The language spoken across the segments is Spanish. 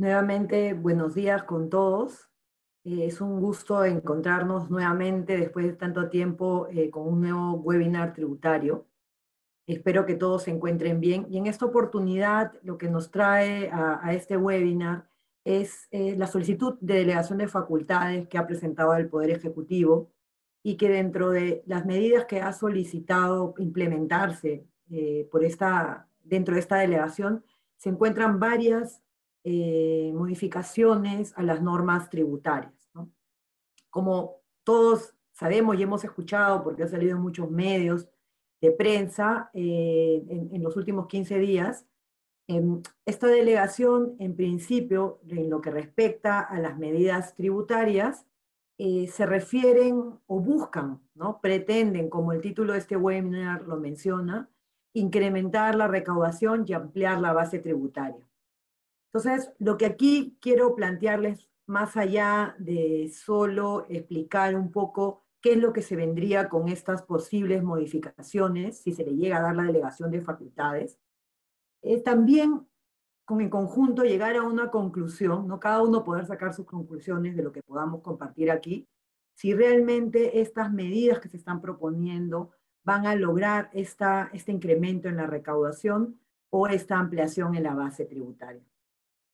Nuevamente, buenos días con todos. Eh, es un gusto encontrarnos nuevamente después de tanto tiempo eh, con un nuevo webinar tributario. Espero que todos se encuentren bien. Y en esta oportunidad, lo que nos trae a, este webinar es eh, la solicitud de delegación de facultades que ha presentado el Poder Ejecutivo y que dentro de las medidas que ha solicitado implementarse por esta, dentro de esta delegación, se encuentran varias eh, modificaciones a las normas tributarias. Como todos sabemos y hemos escuchado, porque ha salido en muchos medios de prensa eh, en, los últimos 15 días, em, esta delegación, en principio, en lo que respecta a las medidas tributarias, eh, se refieren o buscan, ¿no? pretenden, como el título de este webinar lo menciona, incrementar la recaudación y ampliar la base tributaria. Entonces, lo que aquí quiero plantearles, más allá de solo explicar un poco qué es lo que se vendría con estas posibles modificaciones, si se le llega a dar la delegación de facultades, es también con en conjunto llegar a una conclusión, no cada uno poder sacar sus conclusiones de lo que podamos compartir aquí, si realmente estas medidas que se están proponiendo van a lograr esta, este incremento en la recaudación o esta ampliación en la base tributaria.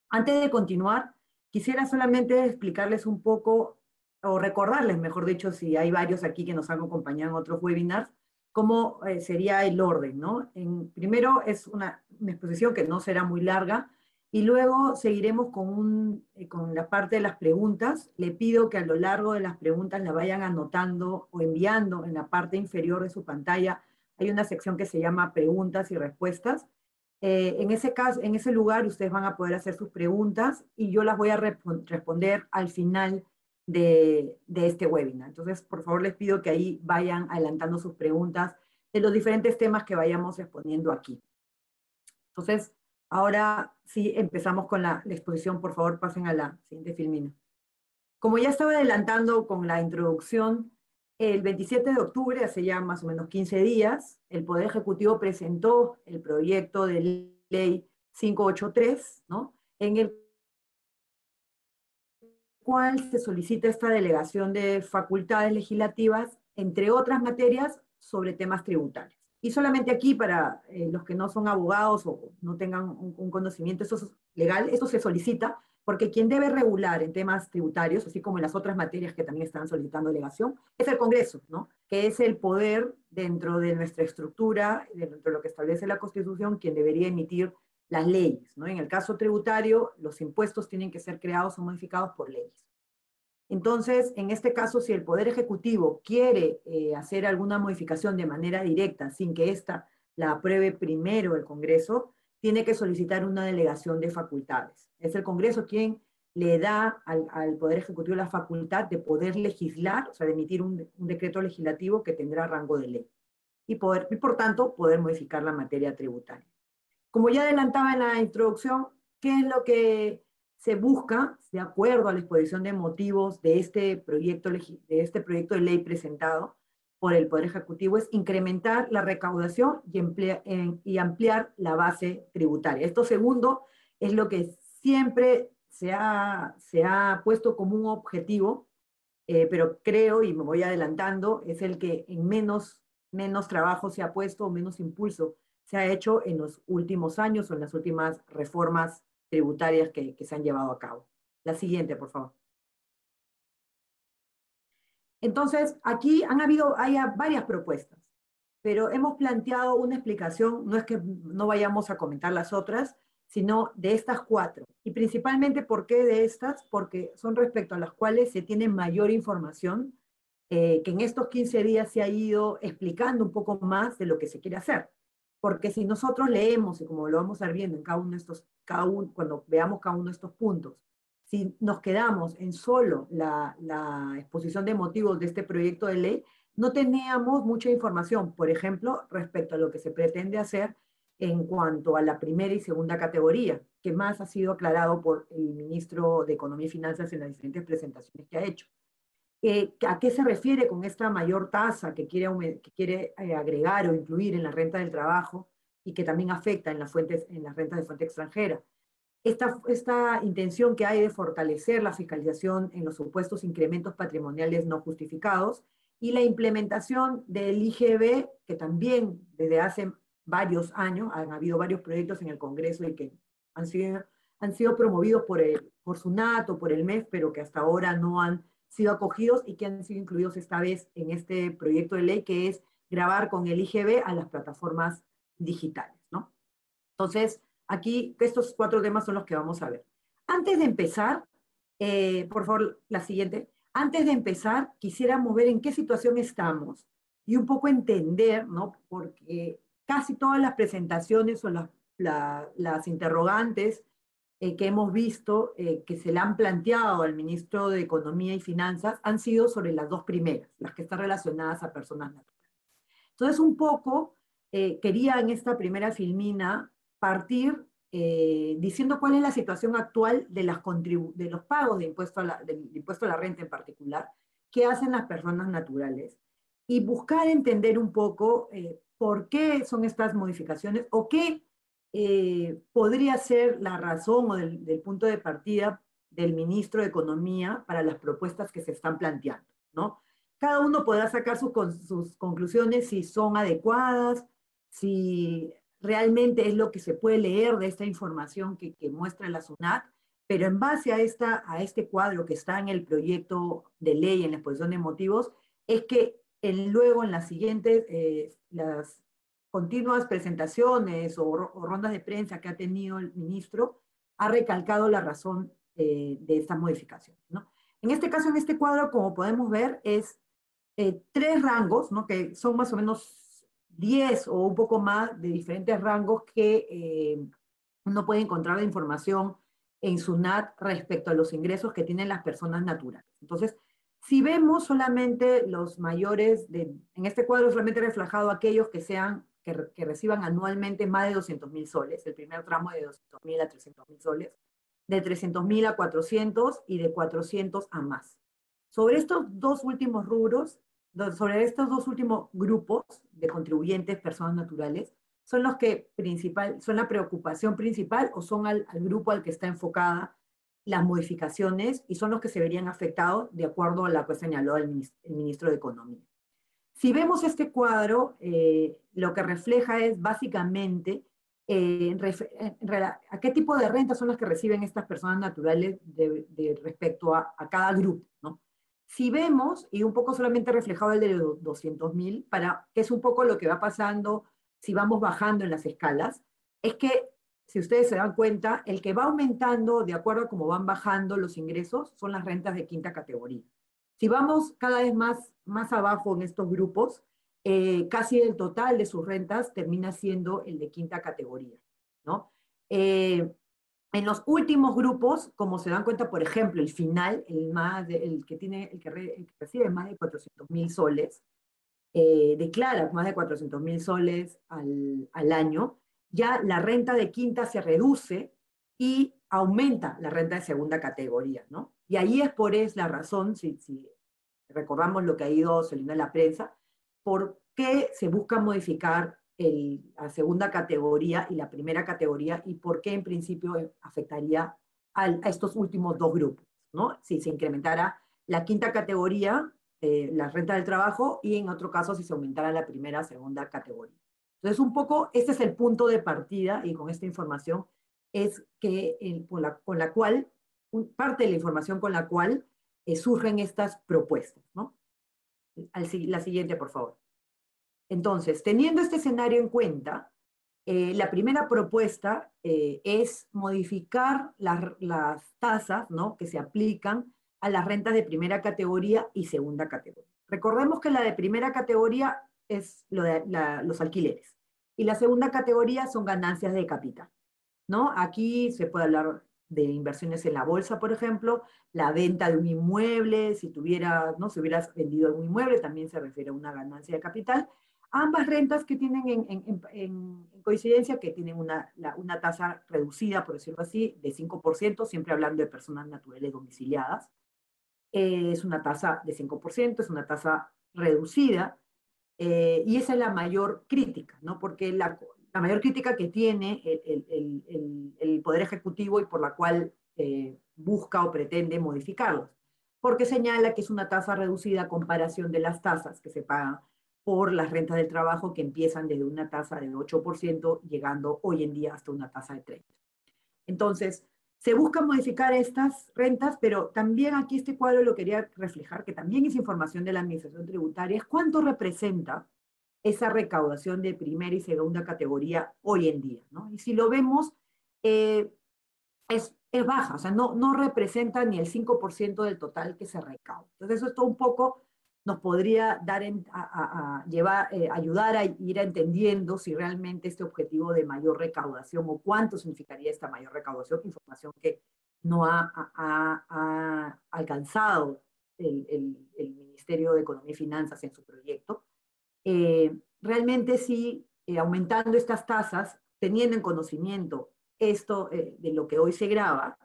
Antes de continuar, quisiera solamente explicarles un poco, o recordarles, mejor dicho, si hay varios aquí que nos han acompañado en otros webinars, cómo eh, sería el orden, ¿no? En, primero es una, exposición que no será muy larga, y luego seguiremos con, un, eh, con la parte de las preguntas. Le pido que a lo largo de las preguntas la vayan anotando o enviando en la parte inferior de su pantalla. Hay una sección que se llama preguntas y respuestas. Eh, en, ese caso, en ese lugar ustedes van a poder hacer sus preguntas y yo las voy a responder al final de, este webinar. Entonces, por favor, les pido que ahí vayan adelantando sus preguntas de los diferentes temas que vayamos exponiendo aquí. Entonces, ahora sí empezamos con la, la exposición. Por favor, pasen a la siguiente filmina. Como ya estaba adelantando con la introducción, el 27 de octubre, hace ya más o menos 15 días, el Poder Ejecutivo presentó el proyecto de ley 583, ¿no? en el cual se solicita esta delegación de facultades legislativas, entre otras materias, sobre temas tributarios. Y solamente aquí, para eh, los que no son abogados o no tengan un, conocimiento eso es legal, esto se solicita porque quien debe regular en temas tributarios, así como en las otras materias que también están solicitando delegación, es el Congreso, ¿no? que es el poder dentro de nuestra estructura, dentro de lo que establece la Constitución, quien debería emitir las leyes. ¿no? En el caso tributario, los impuestos tienen que ser creados o modificados por leyes. Entonces, en este caso, si el Poder Ejecutivo quiere eh, hacer alguna modificación de manera directa, sin que ésta la apruebe primero el Congreso, tiene que solicitar una delegación de facultades. Es el Congreso quien le da al, Poder Ejecutivo la facultad de poder legislar, o sea, de emitir un, decreto legislativo que tendrá rango de ley y, poder, y por tanto poder modificar la materia tributaria. Como ya adelantaba en la introducción, ¿qué es lo que se busca, de acuerdo a la exposición de motivos de este proyecto de, este proyecto de ley presentado? por el Poder Ejecutivo es incrementar la recaudación y, y ampliar la base tributaria. Esto segundo es lo que siempre se ha, se ha puesto como un objetivo, eh, pero creo, y me voy adelantando, es el que en menos, menos trabajo se ha puesto, menos impulso se ha hecho en los últimos años o en las últimas reformas tributarias que, que se han llevado a cabo. La siguiente, por favor. Entonces, aquí han habido, hay varias propuestas, pero hemos planteado una explicación, no es que no vayamos a comentar las otras, sino de estas cuatro. Y principalmente, ¿por qué de estas? Porque son respecto a las cuales se tiene mayor información, eh, que en estos 15 días se ha ido explicando un poco más de lo que se quiere hacer. Porque si nosotros leemos, y como lo vamos a ver viendo en cada uno de estos, cada uno, cuando veamos cada uno de estos puntos, si nos quedamos en solo la, exposición de motivos de este proyecto de ley, no teníamos mucha información, por ejemplo, respecto a lo que se pretende hacer en cuanto a la primera y segunda categoría, que más ha sido aclarado por el ministro de Economía y Finanzas en las diferentes presentaciones que ha hecho. Eh, ¿A qué se refiere con esta mayor tasa que quiere, que quiere eh, agregar o incluir en la renta del trabajo y que también afecta en las, fuentes, en las rentas de fuente extranjera? esta, esta intención que hay de fortalecer la fiscalización en los supuestos incrementos patrimoniales no justificados y la implementación del IGB, que también desde hace varios años han habido varios proyectos en el Congreso y que han sido, han sido promovidos por, el, por SUNAT o por el MEF, pero que hasta ahora no han sido acogidos y que han sido incluidos esta vez en este proyecto de ley, que es grabar con el IGB a las plataformas digitales, ¿no? Entonces, aquí estos cuatro temas son los que vamos a ver. Antes de empezar, eh, por favor, la siguiente. Antes de empezar, quisiéramos ver en qué situación estamos y un poco entender, ¿no? Porque casi todas las presentaciones o las, las interrogantes eh, que hemos visto eh, que se le han planteado al ministro de Economía y Finanzas han sido sobre las dos primeras, las que están relacionadas a personas naturales. Entonces, un poco eh, quería en esta primera filmina partir diciendo cuál es la situación actual de, las de los pagos de impuesto a la, impuesto a la renta en particular, qué hacen las personas naturales, y buscar entender un poco por qué son estas modificaciones o qué eh, podría ser la razón o del, punto de partida del ministro de Economía para las propuestas que se están planteando, ¿no? Cada uno podrá sacar sus conclusiones si son adecuadas, si realmente es lo que se puede leer de esta información que, muestra la SUNAT, pero en base a, esta, a este cuadro que está en el proyecto de ley, en la exposición de motivos, es que luego en las siguientes, eh, las continuas presentaciones o, rondas de prensa que ha tenido el ministro, ha recalcado la razón eh, de estas modificaciones. ¿no? En este caso, en este cuadro, como podemos ver, es eh, tres rangos, ¿no? que son más o menos 10 o un poco más de diferentes rangos que uno puede encontrar de información en SUNAT respecto a los ingresos que tienen las personas naturales. Entonces, si vemos solamente los mayores, de, en este cuadro solamente reflejado aquellos que sean que, reciban anualmente más de 200 mil soles, el primer tramo de 200 mil a 300 mil soles, de 300 mil a 400 y de 400 a más. Sobre estos dos últimos rubros, sobre estos dos últimos grupos de contribuyentes, personas naturales, son los que principal, son la preocupación principal o son al, al grupo al que está enfocada las modificaciones y son los que se verían afectados de acuerdo a la que señaló el ministro, de Economía. Si vemos este cuadro, eh, lo que refleja es básicamente eh, a qué tipo de rentas son las que reciben estas personas naturales de, respecto a, cada grupo. ¿no? Si vemos, y un poco solamente reflejado el de los 200 mil, para que es un poco lo que va pasando si vamos bajando en las escalas, es que si ustedes se dan cuenta, el que va aumentando de acuerdo a cómo van bajando los ingresos son las rentas de quinta categoría. Si vamos cada vez más, más abajo en estos grupos, eh, casi el total de sus rentas termina siendo el de quinta categoría. ¿no? Eh, en los últimos grupos, como se dan cuenta, por ejemplo, el final, el, más el, que, tiene, el, que, recibe más de 400 mil soles, eh, declara más de 400 mil soles al, al año, ya la renta de quinta se reduce y aumenta la renta de segunda categoría, ¿no? Y ahí es por es la razón, si, recordamos lo que ha ido saliendo en la prensa, por qué se busca modificar la segunda categoría y la primera categoría y por qué en principio afectaría a estos últimos dos grupos, ¿no? Si se incrementara la quinta categoría, eh, la renta del trabajo, y en otro caso si se aumentara la primera, segunda categoría. Entonces, un poco, este es el punto de partida y con esta información es que con la cual, parte de la información con la cual eh, surgen estas propuestas, ¿no? la siguiente, por favor. Entonces, teniendo este escenario en cuenta, eh, la primera propuesta eh, es modificar las tasas ¿no? que se aplican a las rentas de primera categoría y segunda categoría. Recordemos que la de primera categoría es lo de los alquileres. Y la segunda categoría son ganancias de capital. ¿no? Aquí se puede hablar de inversiones en la bolsa, por ejemplo, la venta de un inmueble, si tuvieras, ¿no? Si hubieras vendido algún inmueble, también se refiere a una ganancia de capital. Ambas rentas que tienen en, coincidencia, que tienen una, una, tasa reducida, por decirlo así, de 5%, siempre hablando de personas naturales domiciliadas. es una tasa de 5%, es una tasa reducida, eh, y esa es la mayor crítica, ¿no? Porque la, la mayor crítica que tiene el, Poder Ejecutivo y por la cual eh, busca o pretende modificarlos, porque señala que es una tasa reducida a comparación de las tasas que se pagan por las rentas del trabajo que empiezan desde una tasa de 8%, llegando hoy en día hasta una tasa de 30%. Entonces, se busca modificar estas rentas, pero también aquí este cuadro lo quería reflejar, que también es información de la Administración Tributaria, es cuánto representa esa recaudación de primera y segunda categoría hoy en día. ¿no? Y si lo vemos, eh, es, es, baja, o sea, no, no representa ni el 5% del total que se recauda. Entonces, eso un poco nos podría dar a, llevar, eh, ayudar a ir entendiendo si realmente este objetivo de mayor recaudación o cuánto significaría esta mayor recaudación, información que no ha, alcanzado el, Ministerio de Economía y Finanzas en su proyecto. Eh, realmente sí, eh, aumentando estas tasas, teniendo en conocimiento esto de lo que hoy se graba,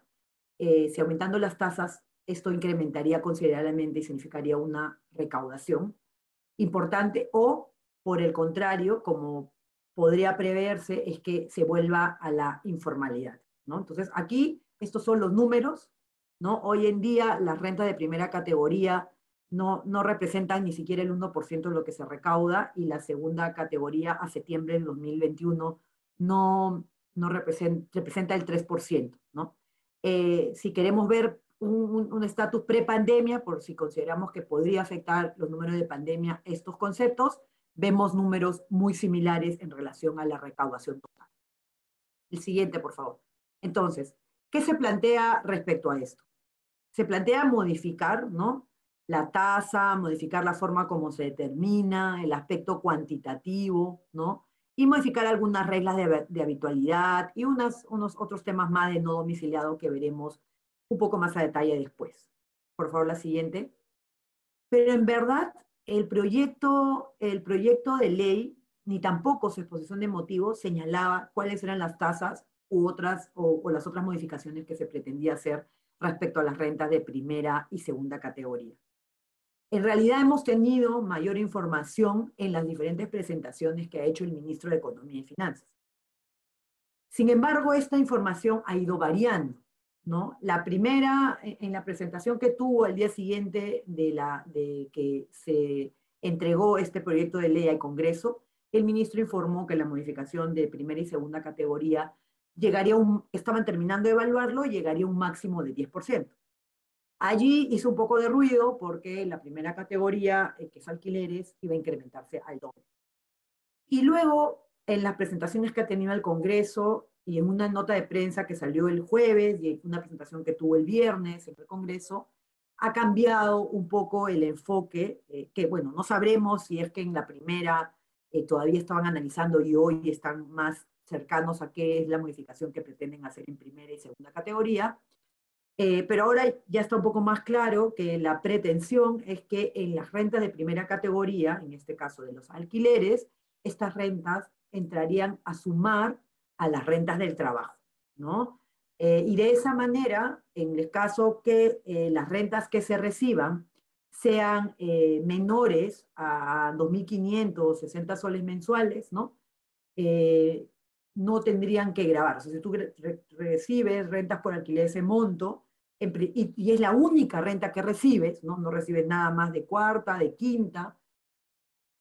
si aumentando las tasas esto incrementaría considerablemente y significaría una recaudación importante o, por el contrario, como podría preverse, es que se vuelva a la informalidad. ¿no? Entonces, aquí estos son los números. ¿no? Hoy en día las rentas de primera categoría no, no representan ni siquiera el 1% de lo que se recauda y la segunda categoría a septiembre del 2021 no, no representa, representa el 3%. ¿no? Eh, si queremos ver un estatus pre-pandemia, por si consideramos que podría afectar los números de pandemia estos conceptos, vemos números muy similares en relación a la recaudación total. El siguiente, por favor. Entonces, ¿qué se plantea respecto a esto? Se plantea modificar, ¿no? La tasa, modificar la forma como se determina, el aspecto cuantitativo, ¿no? Y modificar algunas reglas de, de habitualidad y unas, unos otros temas más de no domiciliado que veremos un poco más a detalle después. Por favor, la siguiente. Pero en verdad, el proyecto, el proyecto de ley, ni tampoco su exposición de motivos señalaba cuáles eran las tasas u otras, o, las otras modificaciones que se pretendía hacer respecto a las rentas de primera y segunda categoría. En realidad hemos tenido mayor información en las diferentes presentaciones que ha hecho el ministro de Economía y Finanzas. Sin embargo, esta información ha ido variando. ¿No? La primera, en la presentación que tuvo el día siguiente de, la, de que se entregó este proyecto de ley al Congreso, el ministro informó que la modificación de primera y segunda categoría llegaría un, estaban terminando de evaluarlo, llegaría un máximo de 10%. Allí hizo un poco de ruido porque la primera categoría, eh, que es alquileres, iba a incrementarse al doble. Y luego, en las presentaciones que ha tenido el Congreso, y en una nota de prensa que salió el jueves y una presentación que tuvo el viernes en el Congreso, ha cambiado un poco el enfoque, eh, que bueno, no sabremos si es que en la primera eh, todavía estaban analizando y hoy están más cercanos a qué es la modificación que pretenden hacer en primera y segunda categoría, eh, pero ahora ya está un poco más claro que la pretensión es que en las rentas de primera categoría, en este caso de los alquileres, estas rentas entrarían a sumar a las rentas del trabajo, ¿no? Eh, y de esa manera, en el caso que eh, las rentas que se reciban sean eh, menores a 2.560 soles mensuales, ¿no? no tendrían que grabar. O sea, si tú recibes rentas por alquiler ese monto, y, y, es la única renta que recibes, ¿no? no recibes nada más de cuarta, de quinta,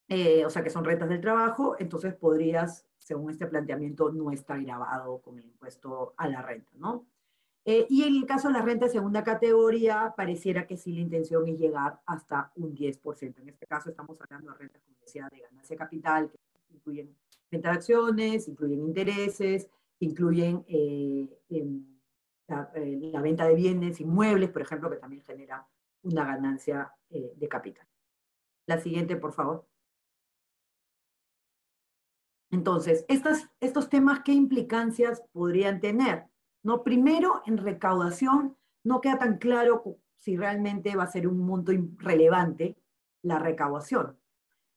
o sea que son rentas del trabajo, entonces podrías según este planteamiento, no está grabado con el impuesto a la renta, ¿no? Eh, y en el caso de la renta de segunda categoría, pareciera que sí la intención es llegar hasta un 10%. En este caso estamos hablando de rentas, como decía, de ganancia capital, que incluyen venta de acciones, incluyen intereses, incluyen eh, eh, la, venta de bienes inmuebles, por ejemplo, que también genera una ganancia de capital. La siguiente, por favor. Entonces, estos temas, ¿qué implicancias podrían tener? ¿No? Primero, en recaudación, no queda tan claro si realmente va a ser un monto relevante la recaudación.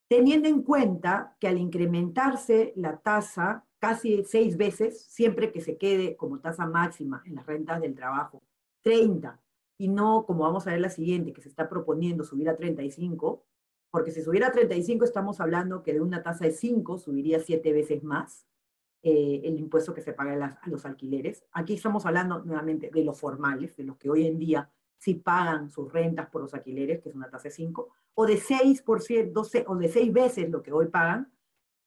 Teniendo en cuenta que al incrementarse la tasa casi seis veces, siempre que se quede como tasa máxima en las rentas del trabajo, 30, y no como vamos a ver la siguiente, que se está proponiendo subir a 35, porque si subiera a 35 estamos hablando que de una tasa de 5 subiría 7 veces más. eh, el impuesto que se paga a, los alquileres. Aquí estamos hablando nuevamente de los formales, de los que hoy en día sí pagan sus rentas por los alquileres, que es una tasa de 5, o de 6%, 12, o de 6 veces lo que hoy pagan,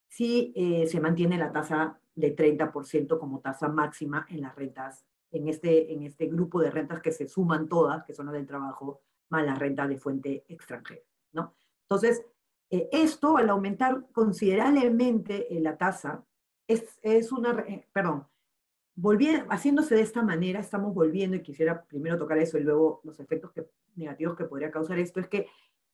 si eh, se mantiene la tasa de 30% como tasa máxima en las rentas, en este, en este grupo de rentas que se suman todas, que son las del trabajo, más las rentas de fuente extranjera. ¿no? Entonces, eh, esto al aumentar considerablemente la tasa, es, es una, perdón, volviendo, haciéndose de esta manera, estamos volviendo, y quisiera primero tocar eso y luego los efectos que, negativos que podría causar esto, es que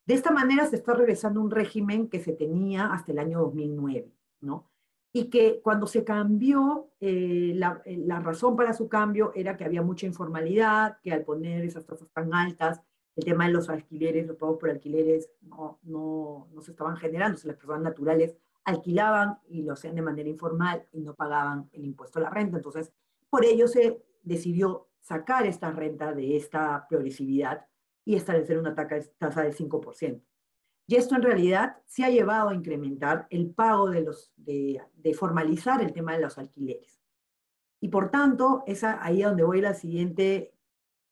de esta manera se está regresando un régimen que se tenía hasta el año 2009, ¿no? Y que cuando se cambió, eh, la, eh, la, razón para su cambio era que había mucha informalidad, que al poner esas tasas tan altas, el tema de los alquileres, los pagos por alquileres, no, no, no se estaban generando, o las personas naturales alquilaban y lo hacían de manera informal y no pagaban el impuesto a la renta. Entonces, por ello se decidió sacar esta renta de esta progresividad y establecer una tasa del 5%. Y esto en realidad se ha llevado a incrementar el pago de, los, de, formalizar el tema de los alquileres. Y por tanto, es ahí donde voy la siguiente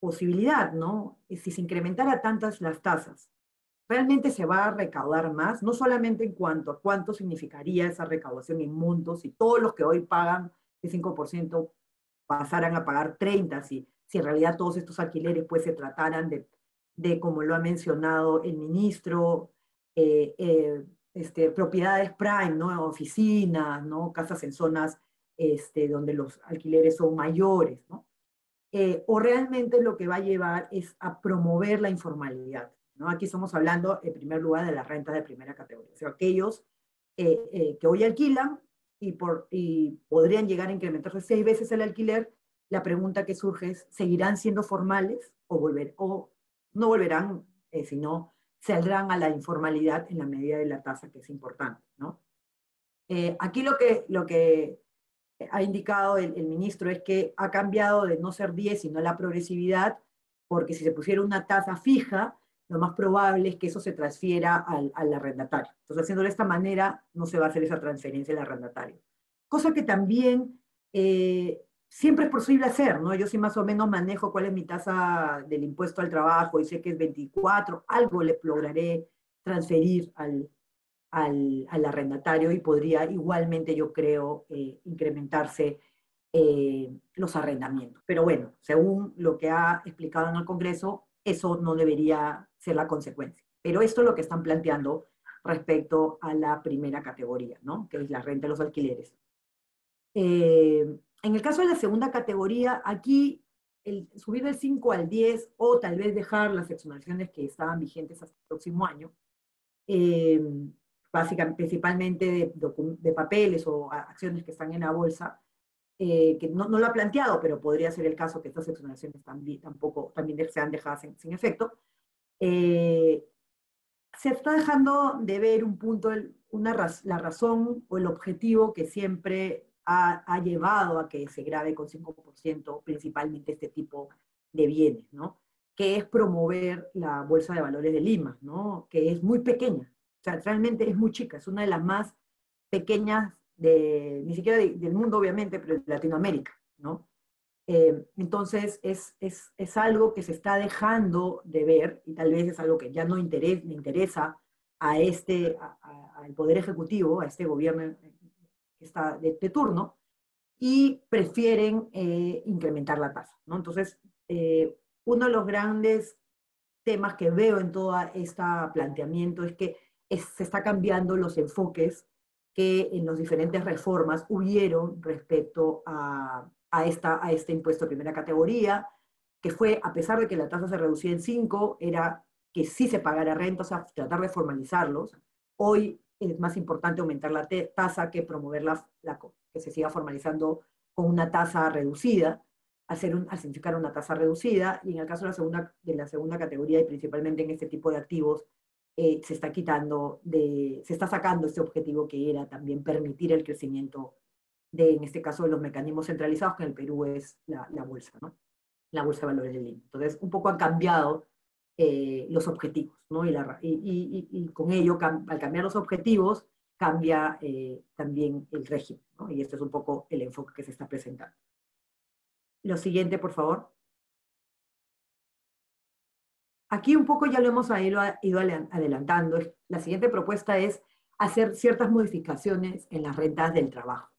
posibilidad, ¿no? Si se incrementara tantas las tasas realmente se va a recaudar más, no solamente en cuanto a cuánto significaría esa recaudación en montos, si todos los que hoy pagan el 5% pasaran a pagar 30, si, si en realidad todos estos alquileres pues se trataran de, de como lo ha mencionado el ministro, eh, eh, este, propiedades prime, ¿no? oficinas, ¿no? casas en zonas este, donde los alquileres son mayores, ¿no? Eh, o realmente lo que va a llevar es a promover la informalidad. Aquí estamos hablando, en primer lugar, de las rentas de primera categoría, aquellos eh, eh, que hoy alquilan y, por, y podrían llegar a incrementarse seis veces el alquiler, la pregunta que surge es, ¿seguirán siendo formales o, volver, o no volverán, sino saldrán a la informalidad en la medida de la tasa, que es importante, ¿no? aquí lo que, lo que ha indicado el, ministro es que ha cambiado de no ser 10, sino la progresividad, porque si se pusiera una tasa fija, lo más probable es que eso se transfiera al, arrendatario. Entonces, haciendo de esta manera, no se va a hacer esa transferencia al arrendatario. Cosa que también eh, siempre es posible hacer, ¿no? Yo sí más o menos manejo cuál es mi tasa del impuesto al trabajo y sé que es 24, algo le lograré transferir al, al, arrendatario y podría igualmente, yo creo, eh, incrementarse eh, los arrendamientos. Pero bueno, según lo que ha explicado en el Congreso, eso no debería ser la consecuencia. Pero esto es lo que están planteando respecto a la primera categoría, ¿no? que es la renta de los alquileres. Eh, en el caso de la segunda categoría, aquí subir del 5 al 10 o tal vez dejar las exoneraciones que estaban vigentes hasta el próximo año, básicamente, principalmente de, papeles o acciones que están en la bolsa, eh, que no, lo ha planteado, pero podría ser el caso que estas exoneraciones también, tampoco, también sean dejadas sin efecto, eh, se está dejando de ver un punto, una, la razón o el objetivo que siempre ha, llevado a que se grave con 5% principalmente este tipo de bienes, ¿no? que es promover la Bolsa de Valores de Lima, ¿no? que es muy pequeña, o sea, realmente es muy chica, es una de las más pequeñas, de, ni siquiera del mundo obviamente, pero de Latinoamérica. ¿no? Eh, entonces, es, es, es, algo que se está dejando de ver y tal vez es algo que ya no interesa, le interesa a este, al Poder Ejecutivo, a este gobierno que está de, turno, y prefieren eh, incrementar la tasa. ¿no? Entonces, eh, uno de los grandes temas que veo en todo este planteamiento es que se está cambiando los enfoques que en las diferentes reformas hubieron respecto a, esta, a este impuesto de primera categoría, que fue, a pesar de que la tasa se reducía en 5, era que sí se pagara renta, o sea, tratar de formalizarlos. Hoy es más importante aumentar la tasa que promover la, que se siga formalizando con una tasa reducida, hacer un, al significar una tasa reducida, y en el caso de la segunda, de la segunda categoría, y principalmente en este tipo de activos, eh, se está quitando, de, se está sacando este objetivo que era también permitir el crecimiento de, en este caso, los mecanismos centralizados, que en el Perú es la, bolsa, ¿no? La bolsa de valores de Lima. Entonces, un poco han cambiado eh, los objetivos, ¿no? Y, con ello, al cambiar los objetivos, cambia también el régimen, y este es un poco el enfoque que se está presentando. Lo siguiente, por favor. Aquí un poco ya lo hemos ido, adelantando. La siguiente propuesta es hacer ciertas modificaciones en las rentas del trabajo.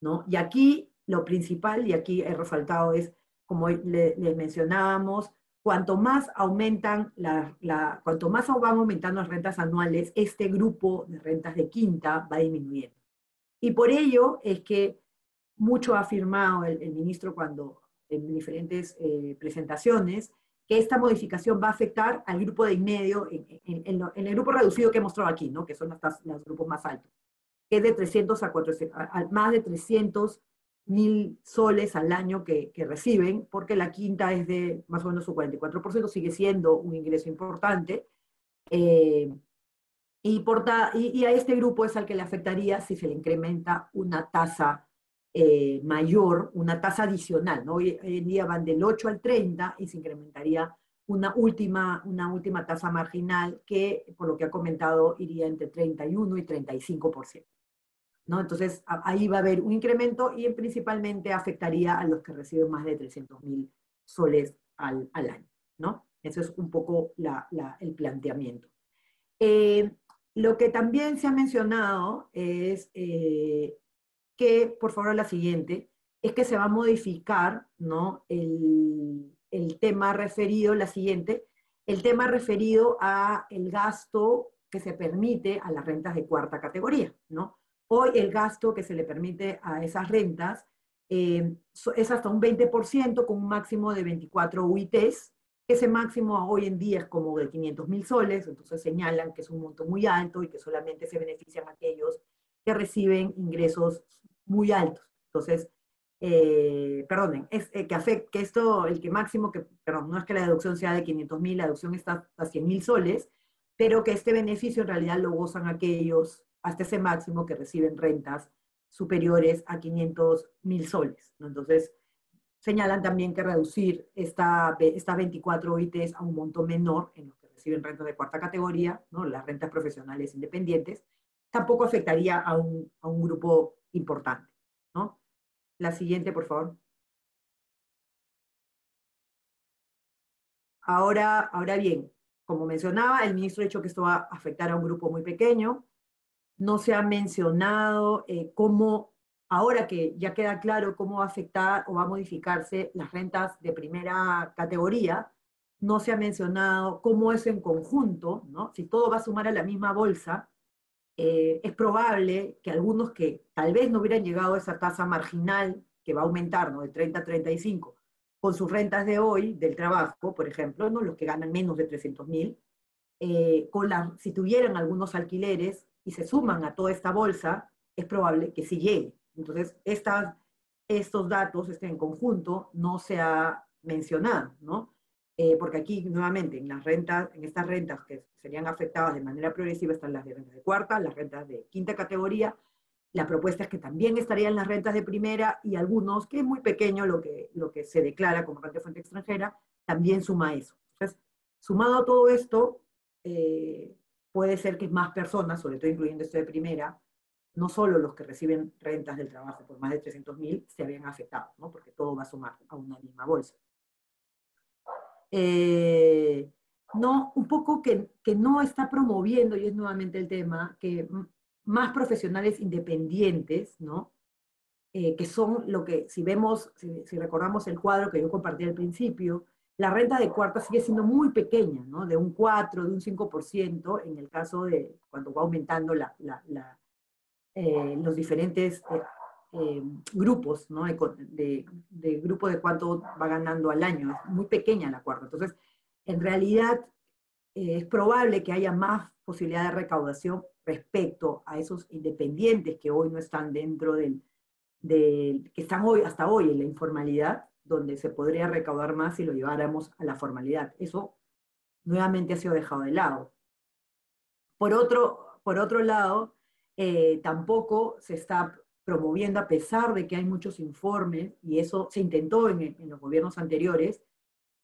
¿no? Y aquí lo principal, y aquí he resaltado, es, como les mencionábamos, cuanto más aumentan la, cuanto más van aumentando las rentas anuales, este grupo de rentas de quinta va disminuyendo. Y por ello es que mucho ha afirmado el, ministro cuando en diferentes eh, presentaciones que esta modificación va a afectar al grupo de en medio, en, el grupo reducido que he mostrado aquí, ¿no? que son los, grupos más altos, que es de 300 a, 400, más de 300 mil soles al año que, reciben, porque la quinta es de más o menos su 44%, sigue siendo un ingreso importante. Eh, y, a este grupo es al que le afectaría si se le incrementa una tasa eh, mayor, una tasa adicional. ¿no? Hoy, en día van del 8 al 30 y se incrementaría una última, una última tasa marginal que, por lo que ha comentado, iría entre 31 y 35%. ¿no? Entonces, ahí va a haber un incremento y principalmente afectaría a los que reciben más de 300 mil soles al, al, año. ¿no? Eso es un poco el planteamiento. Eh, lo que también se ha mencionado es eh, que, por favor, la siguiente, es que se va a modificar ¿no? el, tema referido, la siguiente, el tema referido a el gasto que se permite a las rentas de cuarta categoría, ¿no? Hoy el gasto que se le permite a esas rentas eh, es hasta un 20% con un máximo de 24 UITs. Ese máximo hoy en día es como de 500 mil soles, entonces señalan que es un monto muy alto y que solamente se benefician aquellos que reciben ingresos muy altos. Entonces, eh, perdonen, es eh, que, afecta, que esto, el que máximo, que, perdón, no es que la deducción sea de 500 mil, la deducción está a 100 mil soles, pero que este beneficio en realidad lo gozan aquellos hasta ese máximo que reciben rentas superiores a 500 mil soles. Entonces, señalan también que reducir esta, estas 24 OITs a un monto menor en los que reciben rentas de cuarta categoría, ¿no? las rentas profesionales independientes, tampoco afectaría a un, a un grupo importante. ¿no? La siguiente, por favor. Ahora, ahora bien, como mencionaba, el ministro ha dicho que esto va a afectar a un grupo muy pequeño. No se ha mencionado eh, cómo, ahora que ya queda claro cómo va a afectar o va a modificarse las rentas de primera categoría, no se ha mencionado cómo es en conjunto, ¿no? Si todo va a sumar a la misma bolsa, eh, es probable que algunos que tal vez no hubieran llegado a esa tasa marginal que va a aumentar, ¿no? De 30 a 35, con sus rentas de hoy del trabajo, por ejemplo, ¿no? Los que ganan menos de 300 mil, eh, si tuvieran algunos alquileres y se suman a toda esta bolsa, es probable que sí llegue. Entonces, estos datos este, en conjunto no se ha mencionado, ¿no? Eh, porque aquí nuevamente en las rentas, en estas rentas que serían afectadas de manera progresiva están las de rentas de cuarta, las rentas de quinta categoría, la propuesta es que también estarían las rentas de primera y algunos, que es muy pequeño lo que, lo que se declara como renta de fuente extranjera, también suma eso. Entonces, sumado a todo esto, eh, puede ser que más personas, sobre todo incluyendo esto de primera, no solo los que reciben rentas del trabajo por más de 300 mil, se habían afectado, ¿no? porque todo va a sumar a una misma bolsa. Eh, no, un poco que, que, no está promoviendo, y es nuevamente el tema, que más profesionales independientes, ¿no? Eh, que son lo que, si vemos, si, recordamos el cuadro que yo compartí al principio, la renta de cuarta sigue siendo muy pequeña, ¿no? De un 4, de un 5%, en el caso de cuando va aumentando la, eh, los diferentes eh, grupos, ¿no? De, grupo de cuánto va ganando al año. Es muy pequeña la cuarta. Entonces, en realidad, eh, es probable que haya más posibilidad de recaudación respecto a esos independientes que hoy no están dentro del, del, que están hoy, hasta hoy en la informalidad, donde se podría recaudar más si lo lleváramos a la formalidad. Eso nuevamente ha sido dejado de lado. Por otro, por otro lado, eh, tampoco se está promoviendo, a pesar de que hay muchos informes, y eso se intentó en, los gobiernos anteriores,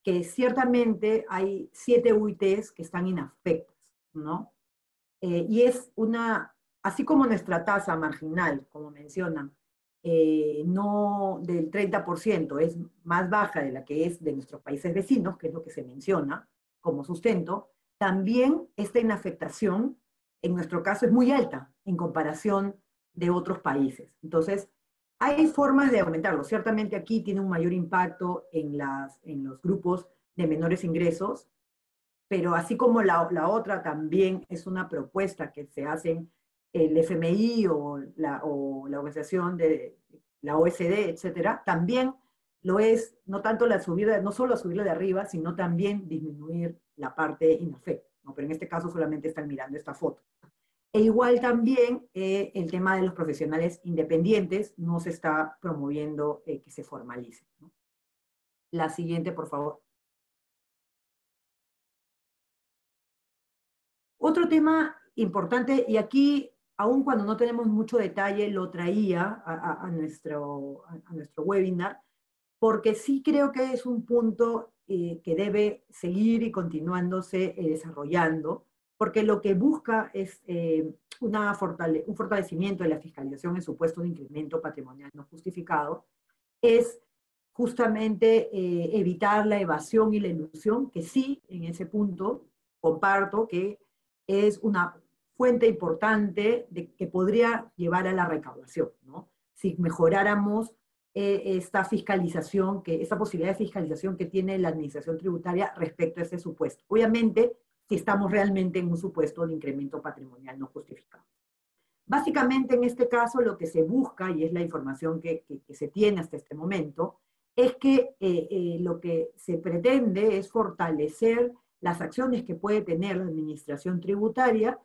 que ciertamente hay siete UITs que están inafectas, ¿no? Eh, y es una, así como nuestra tasa marginal, como mencionan, eh, no del 30%, es más baja de la que es de nuestros países vecinos, que es lo que se menciona como sustento, también esta inafectación, en nuestro caso, es muy alta en comparación de otros países. Entonces, hay formas de aumentarlo. Ciertamente aquí tiene un mayor impacto en, las, en los grupos de menores ingresos, pero así como la, la otra también es una propuesta que se hace el FMI o la, o la organización de la OSD, etcétera, también lo es no tanto la subida, no solo subirla de arriba, sino también disminuir la parte inafecta. ¿no? Pero en este caso solamente están mirando esta foto. E igual también eh, el tema de los profesionales independientes no se está promoviendo eh, que se formalice. La siguiente, por favor. Otro tema importante, y aquí aun cuando no tenemos mucho detalle, lo traía a, nuestro, a, nuestro webinar, porque sí creo que es un punto eh, que debe seguir y continuándose desarrollando, porque lo que busca es eh, una un fortalecimiento de la fiscalización en supuestos de incremento patrimonial no justificado, es justamente evitar la evasión y la ilusión, que sí, en ese punto comparto que es una fuente importante de, que podría llevar a la recaudación, ¿no? Si mejoráramos eh, esta fiscalización, que, esa posibilidad de fiscalización que tiene la administración tributaria respecto a ese supuesto. Obviamente, si estamos realmente en un supuesto de incremento patrimonial no justificado. Básicamente, en este caso, lo que se busca, y es la información que, que, se tiene hasta este momento, es que eh, eh, lo que se pretende es fortalecer las acciones que puede tener la administración tributaria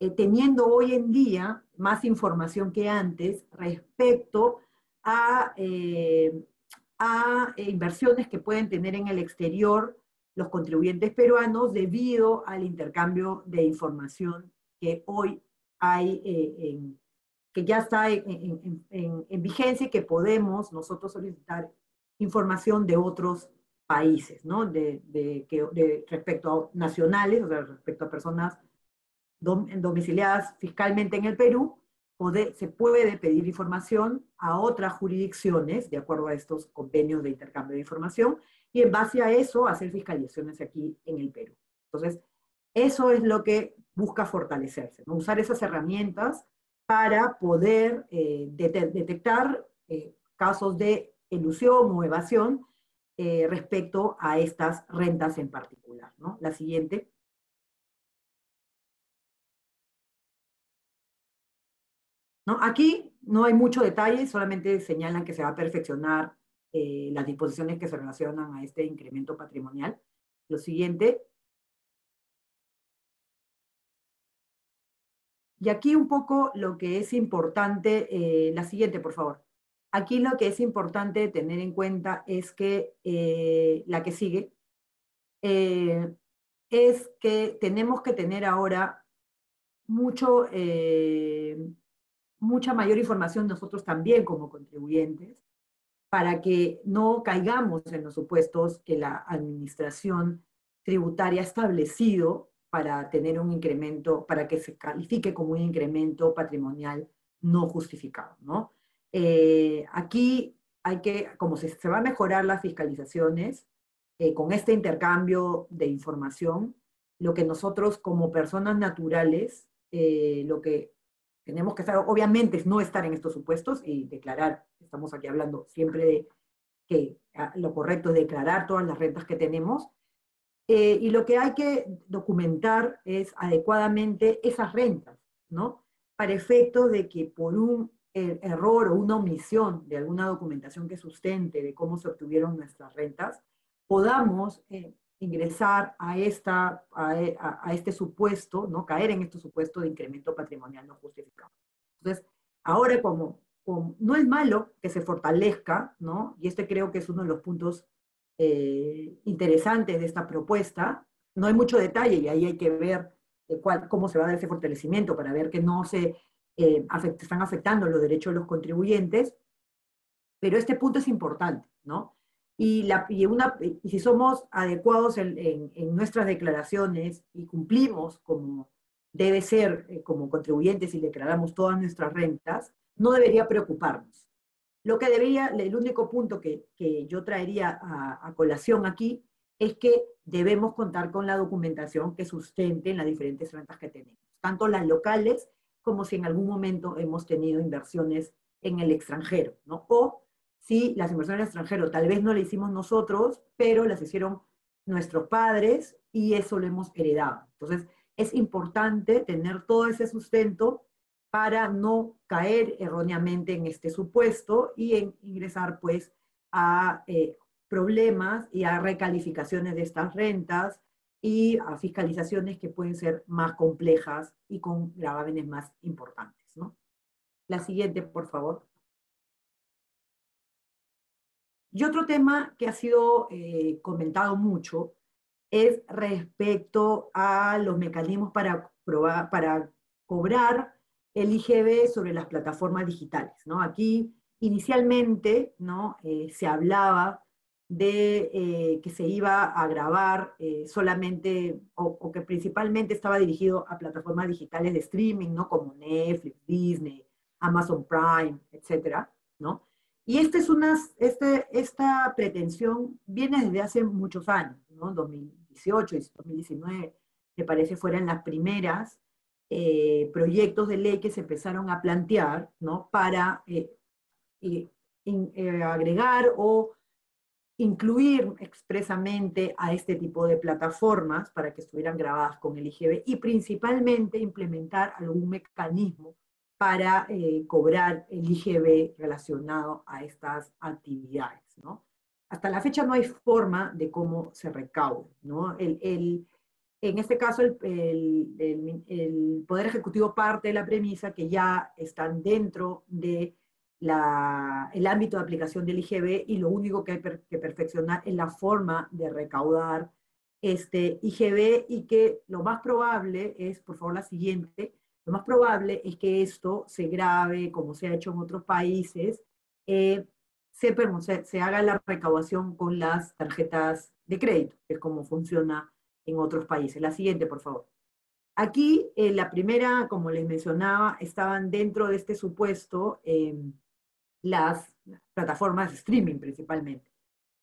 eh, teniendo hoy en día más información que antes respecto a, eh, a inversiones que pueden tener en el exterior los contribuyentes peruanos debido al intercambio de información que hoy hay, eh, que ya está en, vigencia y que podemos nosotros solicitar información de otros países, ¿no? De, respecto a nacionales, o sea, respecto a personas domiciliadas fiscalmente en el Perú, se puede pedir información a otras jurisdicciones, de acuerdo a estos convenios de intercambio de información, y en base a eso hacer fiscalizaciones aquí en el Perú. Entonces, eso es lo que busca fortalecerse, ¿no? usar esas herramientas para poder eh, detectar eh, casos de ilusión o evasión eh, respecto a estas rentas en particular. ¿no? La siguiente. Aquí no hay mucho detalle, solamente señalan que se va a perfeccionar eh, las disposiciones que se relacionan a este incremento patrimonial. Lo siguiente. Y aquí un poco lo que es importante, eh, la siguiente, por favor. Aquí lo que es importante tener en cuenta es que eh, la que sigue es que tenemos que tener ahora mucho mucha mayor información nosotros también como contribuyentes para que no caigamos en los supuestos que la administración tributaria ha establecido para tener un incremento, para que se califique como un incremento patrimonial no justificado. ¿no? Eh, aquí hay que, como se, se, va a mejorar las fiscalizaciones, eh, con este intercambio de información, lo que nosotros como personas naturales, eh, lo que tenemos que estar, obviamente, no estar en estos supuestos y declarar, estamos aquí hablando siempre de que ah, lo correcto es declarar todas las rentas que tenemos, eh, y lo que hay que documentar es adecuadamente esas rentas, ¿no? Para efecto de que por un er, error o una omisión de alguna documentación que sustente de cómo se obtuvieron nuestras rentas, podamos eh, ingresar a, esta, a, este supuesto, ¿no? caer en este supuesto de incremento patrimonial no justificado. Entonces, ahora como, no es malo que se fortalezca, ¿no? y este creo que es uno de los puntos eh, interesantes de esta propuesta, no hay mucho detalle y ahí hay que ver eh, cómo se va a dar ese fortalecimiento para ver que no se eh, están afectando los derechos de los contribuyentes, pero este punto es importante, ¿no? Y si somos adecuados en, en, nuestras declaraciones y cumplimos como, debe ser eh, como contribuyentes y declaramos todas nuestras rentas, no debería preocuparnos. Lo que debería, el único punto que, yo traería a, colación aquí es que debemos contar con la documentación que sustente las diferentes rentas que tenemos, tanto las locales como si en algún momento hemos tenido inversiones en el extranjero, ¿no? O si las inversiones en el extranjero tal vez no las hicimos nosotros, pero las hicieron nuestros padres y eso lo hemos heredado. Entonces, es importante tener todo ese sustento para no caer erróneamente en este supuesto y en ingresar pues a eh, problemas y a recalificaciones de estas rentas y a fiscalizaciones que pueden ser más complejas y con gravámenes más importantes. ¿no? La siguiente, por favor. Y otro tema que ha sido eh, comentado mucho es respecto a los mecanismos para, probar, para cobrar el IGB sobre las plataformas digitales. ¿no? Aquí inicialmente ¿no? Eh, se hablaba de eh, que se iba a grabar eh, solamente, o, que principalmente estaba dirigido a plataformas digitales de streaming, ¿no? Como Netflix, Disney, Amazon Prime, etcétera, ¿no? Y esta, es una, este, esta pretensión viene desde hace muchos años, ¿no? 2018 y 2019, me parece, fueran las primeras eh, proyectos de ley que se empezaron a plantear, ¿no? Para agregar o incluir expresamente a este tipo de plataformas para que estuvieran grabadas con el IGB y principalmente implementar algún mecanismo para eh, cobrar el IGB relacionado a estas actividades. ¿no? Hasta la fecha no hay forma de cómo se recaude. ¿no? El, el, en este caso, el, el, Poder Ejecutivo parte de la premisa que ya están dentro de el ámbito de aplicación del IGB y lo único que hay que perfeccionar es la forma de recaudar este IGB y que lo más probable es, por favor, la siguiente, lo más probable es que esto se grabe, como se ha hecho en otros países, eh, se, haga la recaudación con las tarjetas de crédito, que es como funciona en otros países. La siguiente, por favor. Aquí, eh, la primera, como les mencionaba, estaban dentro de este supuesto eh, las plataformas streaming principalmente.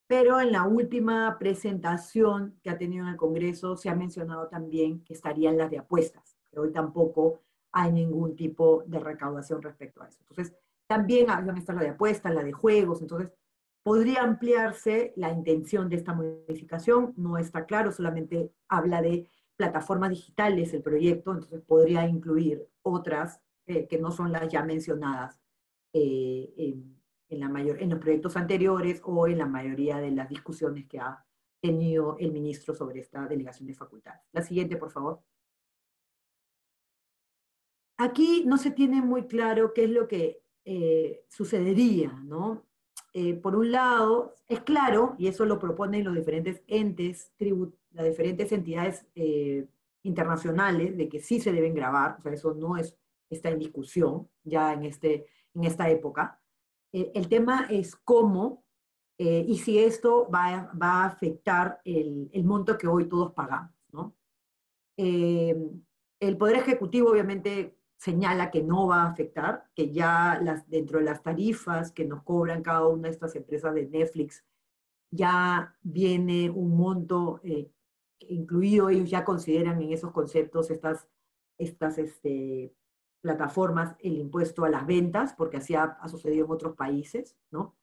Pero en la última presentación que ha tenido en el Congreso se ha mencionado también que estarían las de apuestas, que hoy tampoco hay ningún tipo de recaudación respecto a eso. Entonces, también van a estar la de apuestas, la de juegos, entonces podría ampliarse la intención de esta modificación, no está claro, solamente habla de plataformas digitales el proyecto, entonces podría incluir otras eh, que no son las ya mencionadas eh, en, la mayor, en los proyectos anteriores o en la mayoría de las discusiones que ha tenido el ministro sobre esta delegación de facultades. La siguiente, por favor. Aquí no se tiene muy claro qué es lo que eh, sucedería, ¿no? Eh, por un lado, es claro, y eso lo proponen los diferentes entes, las diferentes entidades internacionales, de que sí se deben grabar, o sea, eso no es, está en discusión ya en este, en esta época. Eh, el tema es cómo eh, y si esto va, va a afectar el, el, monto que hoy todos pagamos. ¿no? Eh, el Poder Ejecutivo obviamente señala que no va a afectar, que ya las, dentro de las tarifas que nos cobran cada una de estas empresas de Netflix, ya viene un monto incluido, ellos ya consideran en esos conceptos estas, estas este, plataformas el impuesto a las ventas, porque así ha, sucedido en otros países, ¿no?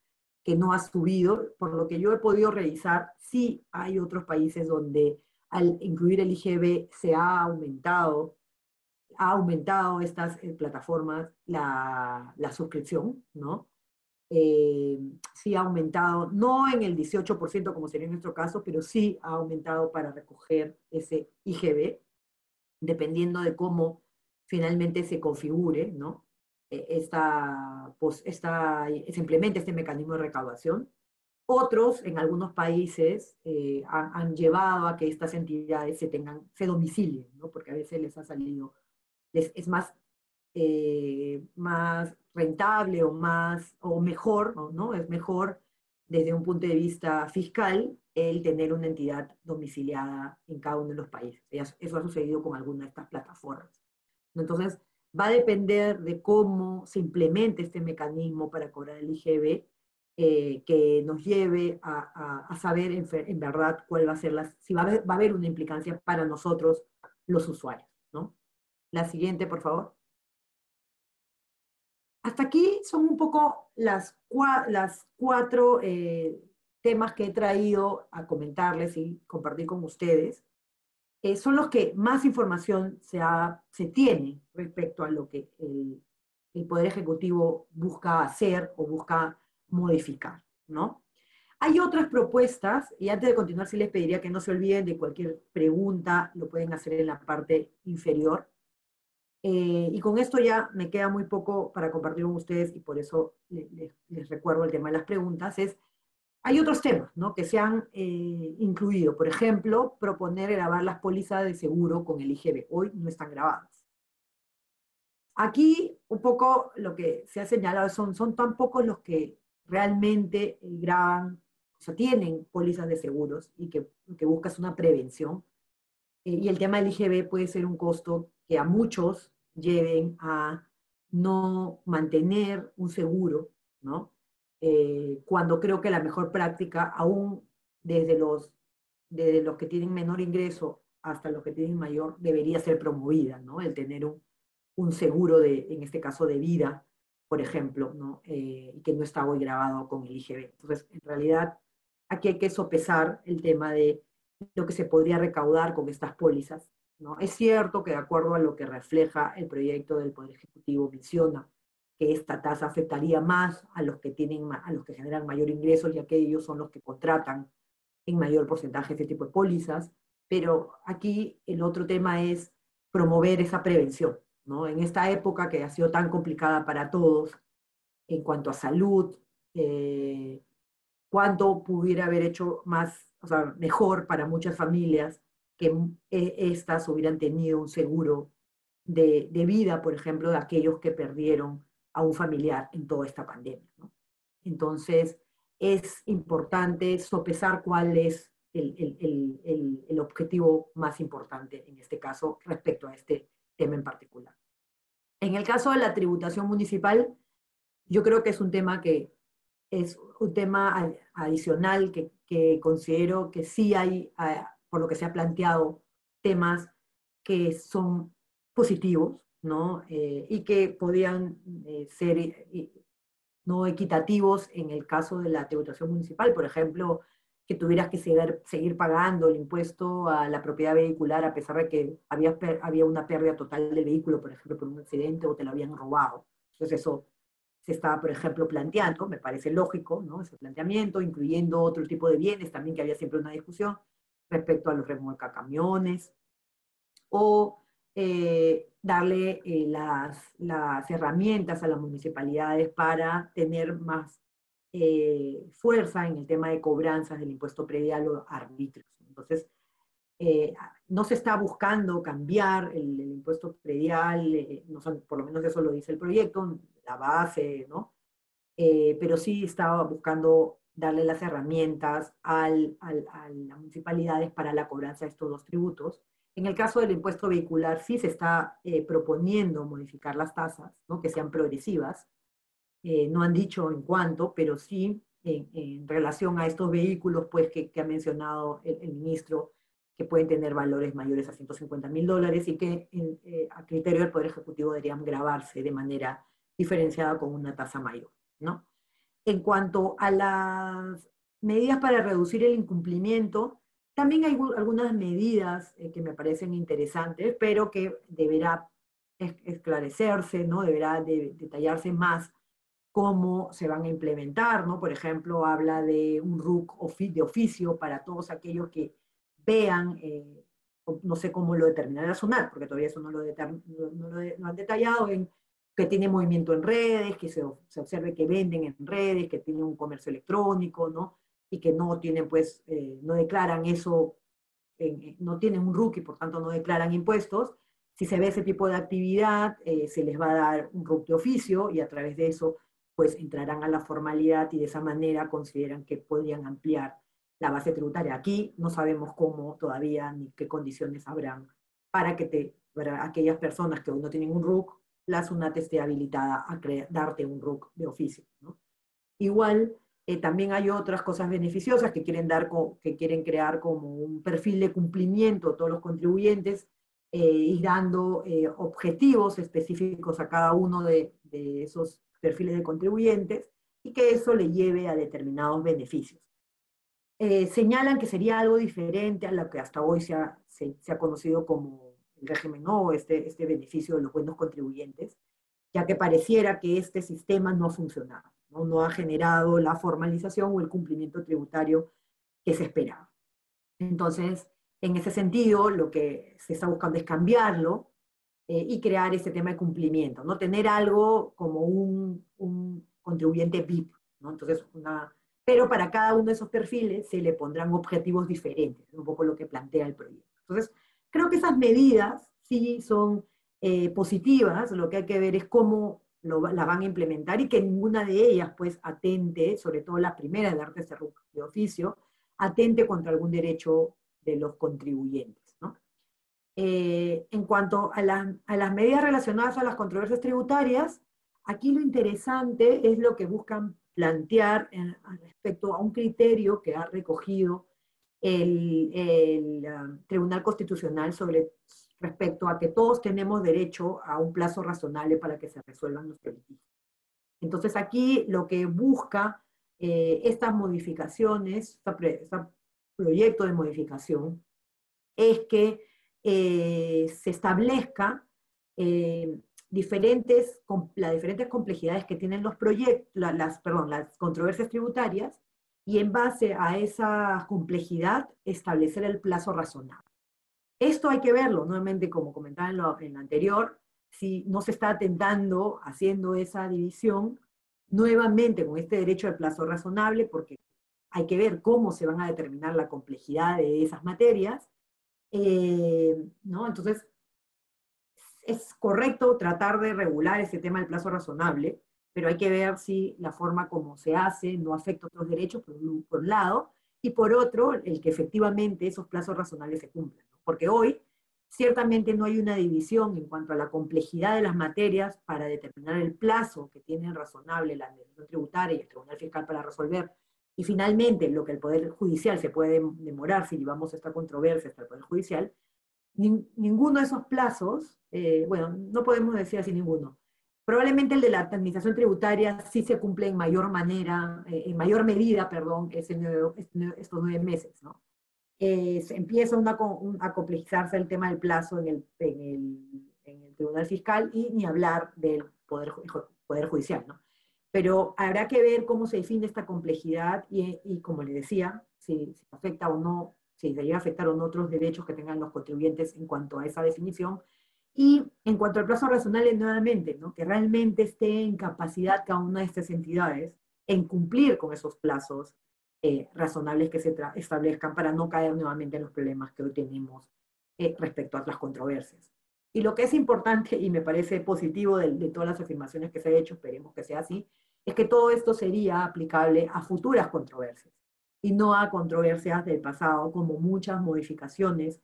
que no ha subido. Por lo que yo he podido revisar, sí hay otros países donde al incluir el IGB se ha aumentado, ha aumentado estas eh, plataformas la, la, suscripción, ¿no? Eh, sí ha aumentado, no en el 18% como sería en nuestro caso, pero sí ha aumentado para recoger ese IGB, dependiendo de cómo finalmente se configure, ¿no? E, esta, pues, esta, se implemente este mecanismo de recaudación. Otros, en algunos países, eh, han, llevado a que estas entidades se tengan, se domicilien, ¿no? Porque a veces les ha salido, les, es más, eh, más rentable o más, o mejor, ¿no? Es mejor desde un punto de vista fiscal el tener una entidad domiciliada en cada uno de los países. Eso ha sucedido con alguna de estas plataformas. Entonces, va a depender de cómo se implemente este mecanismo para cobrar el IGB, eh, que nos lleve a, saber en, verdad cuál va a ser la, si va a, haber, va a haber una implicancia para nosotros, los usuarios. ¿no? La siguiente, por favor. Hasta aquí son un poco las, cuatro eh, temas que he traído a comentarles y compartir con ustedes. Eh, son los que más información se, se tiene respecto a lo que el, Poder Ejecutivo busca hacer o busca modificar, ¿no? Hay otras propuestas, y antes de continuar, sí les pediría que no se olviden de cualquier pregunta, lo pueden hacer en la parte inferior. Eh, y con esto ya me queda muy poco para compartir con ustedes y por eso les, recuerdo el tema de las preguntas. Es, hay otros temas ¿no? que se han eh, incluido. Por ejemplo, proponer grabar las pólizas de seguro con el IGB. Hoy no están grabadas. Aquí un poco lo que se ha señalado son, son tan pocos los que realmente graban, o sea, tienen pólizas de seguros y que, que buscas una prevención. Eh, y el tema del IGB puede ser un costo que a muchos lleven a no mantener un seguro, ¿no? Eh, cuando creo que la mejor práctica, aún desde los, desde los que tienen menor ingreso hasta los que tienen mayor, debería ser promovida, ¿no? El tener un, un seguro de, en este caso, de vida, por ejemplo, ¿no? Eh, que no está hoy grabado con el IGB. Entonces, en realidad, aquí hay que sopesar el tema de lo que se podría recaudar con estas pólizas, es cierto que de acuerdo a lo que refleja el proyecto del Poder Ejecutivo menciona que esta tasa afectaría más a los que, tienen, a los que generan mayor ingreso, ya que ellos son los que contratan en mayor porcentaje este tipo de pólizas, pero aquí el otro tema es promover esa prevención, ¿no? En esta época que ha sido tan complicada para todos en cuanto a salud, eh, cuánto pudiera haber hecho más, o sea, mejor para muchas familias que eh, estas hubieran tenido un seguro de, vida, por ejemplo, de aquellos que perdieron a un familiar en toda esta pandemia. Entonces, es importante sopesar cuál es el, objetivo más importante en este caso respecto a este tema en particular. En el caso de la tributación municipal, yo creo que es un tema que es un tema adicional que, que considero que sí hay, por lo que se ha planteado, temas que son positivos, ¿no? Eh, y que podían eh, ser eh, no equitativos en el caso de la tributación municipal, por ejemplo, que tuvieras que seguir, seguir pagando el impuesto a la propiedad vehicular a pesar de que había, había una pérdida total del vehículo, por ejemplo, por un accidente o te lo habían robado. Entonces eso se estaba, por ejemplo, planteando, me parece lógico, ¿no? Ese planteamiento, incluyendo otro tipo de bienes también, que había siempre una discusión, respecto a los remolcacamiones, o eh, darle eh, las, las, herramientas a las municipalidades para tener más eh, fuerza en el tema de cobranzas del impuesto predial o arbitrios. Entonces, no se está buscando cambiar el, impuesto predial, no por lo menos eso lo dice el proyecto, la base, ¿no? pero sí estaba buscando darle las herramientas al, al, a las municipalidades para la cobranza de estos dos tributos. En el caso del impuesto vehicular sí se está eh, proponiendo modificar las tasas, ¿no? que sean progresivas. Eh, no han dicho en cuánto, pero sí en, relación a estos vehículos pues, que, que ha mencionado el, ministro, que pueden tener valores mayores a 150 mil dólares y que eh, a criterio del Poder Ejecutivo deberían grabarse de manera diferenciada con una tasa mayor. ¿no? En cuanto a las medidas para reducir el incumplimiento, también hay algunas medidas eh, que me parecen interesantes, pero que deberá esclarecerse, ¿no? Deberá detallarse más cómo se van a implementar, ¿no? Por ejemplo, habla de un RUC de oficio para todos aquellos que vean, eh, no sé cómo lo determinará SUNAT, porque todavía eso no lo, no lo han detallado, en que tiene movimiento en redes, que se, se, observe que venden en redes, que tienen un comercio electrónico, ¿no? Y que no tienen, pues, eh, no declaran eso, no tienen un y por tanto no declaran impuestos. Si se ve ese tipo de actividad, eh, se les va a dar un RUC de oficio y a través de eso pues entrarán a la formalidad y de esa manera consideran que podrían ampliar la base tributaria. Aquí no sabemos cómo todavía ni qué condiciones habrán para que te, para aquellas personas que no tienen un RUC, la SUNAT esté habilitada a darte un RUC de oficio. Igual, eh, también hay otras cosas beneficiosas que quieren, dar que quieren crear como un perfil de cumplimiento a todos los contribuyentes, eh, ir dando eh, objetivos específicos a cada uno de, de esos perfiles de contribuyentes y que eso le lleve a determinados beneficios. Eh, señalan que sería algo diferente a lo que hasta hoy se ha, se, ha conocido como régimen no, este, este beneficio de los buenos contribuyentes, ya que pareciera que este sistema no ha funcionado, ¿no? no ha generado la formalización o el cumplimiento tributario que se esperaba. Entonces, en ese sentido, lo que se está buscando es cambiarlo eh, y crear ese tema de cumplimiento, ¿no? Tener algo como un, un contribuyente VIP, ¿no? Entonces, una, pero para cada uno de esos perfiles se le pondrán objetivos diferentes, un poco lo que plantea el proyecto. Entonces, creo que esas medidas sí son eh, positivas, lo que hay que ver es cómo lo, la van a implementar y que ninguna de ellas, pues, atente, sobre todo la primera de arte de oficio, atente contra algún derecho de los contribuyentes. Eh, en cuanto a, las medidas relacionadas a las controversias tributarias, aquí lo interesante es lo que buscan plantear respecto a un criterio que ha recogido el, um, Tribunal Constitucional sobre respecto a que todos tenemos derecho a un plazo razonable para que se resuelvan los litigios. Entonces aquí lo que busca eh, estas modificaciones, este proyecto de modificación, es que eh, se establezca eh, diferentes, las diferentes complejidades que tienen los proyectos, las, perdón, las controversias tributarias, y en base a esa complejidad establecer el plazo razonable. Esto hay que verlo, nuevamente, como comentaba en lo, en lo anterior, si no se está atentando haciendo esa división, nuevamente con este derecho al plazo razonable, porque hay que ver cómo se van a determinar la complejidad de esas materias, eh, ¿no? Entonces, es correcto tratar de regular ese tema del plazo razonable, pero hay que ver si la forma como se hace no afecta otros derechos, por un, lado, y por otro, el que efectivamente esos plazos razonables se cumplan. Porque hoy, ciertamente no hay una división en cuanto a la complejidad de las materias para determinar el plazo que tienen razonable la administración tributaria y el Tribunal Fiscal para resolver y finalmente, lo que el Poder Judicial se puede demorar si llevamos esta controversia hasta el Poder Judicial, ninguno de esos plazos, eh, bueno, no podemos decir así ninguno. Probablemente el de la administración tributaria sí se cumple en mayor manera, eh, en mayor medida, perdón, ese estos nueve meses, ¿no? Eh, empieza una, a complejizarse el tema del plazo en el, en el, en el Tribunal Fiscal y ni hablar del Poder, poder Judicial, ¿no? pero habrá que ver cómo se define esta complejidad y, y como le decía, si, afecta o no, si se llega a afectar o no otros derechos que tengan los contribuyentes en cuanto a esa definición. Y en cuanto al plazo razonable, nuevamente, ¿no? que realmente esté en capacidad cada una de estas entidades en cumplir con esos plazos eh, razonables que se establezcan para no caer nuevamente en los problemas que hoy tenemos eh, respecto a las controversias. Y lo que es importante y me parece positivo de, de, todas las afirmaciones que se han hecho, esperemos que sea así, es que todo esto sería aplicable a futuras controversias y no a controversias del pasado, como muchas modificaciones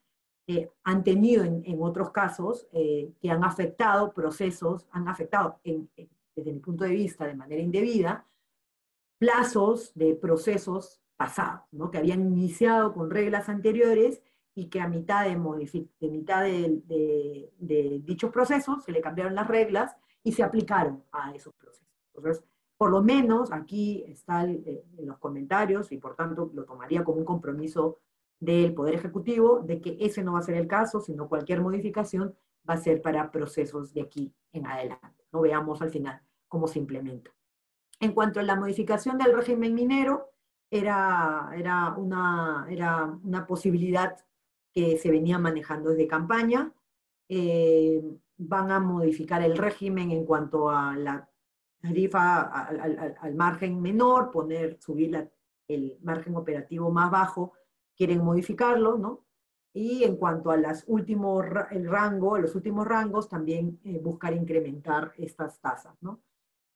eh, han tenido en, otros casos eh, que han afectado procesos, han afectado, desde mi punto de vista, de manera indebida, plazos de procesos pasados, ¿no? que habían iniciado con reglas anteriores y que a mitad de, mitad de, dichos procesos se le cambiaron las reglas y se aplicaron a esos procesos. Entonces, por lo menos aquí está eh, en los comentarios y por tanto lo tomaría como un compromiso del Poder Ejecutivo de que ese no va a ser el caso, sino cualquier modificación va a ser para procesos de aquí en adelante. No veamos al final cómo se implementa. En cuanto a la modificación del régimen minero, era, era, una, era una posibilidad que se venía manejando desde campaña. Eh, van a modificar el régimen en cuanto a la tarifa al, margen menor, poner, subir el margen operativo más bajo, quieren modificarlo, ¿no? Y en cuanto a las últimos, el rango, los últimos rangos, también eh, buscar incrementar estas tasas, ¿no?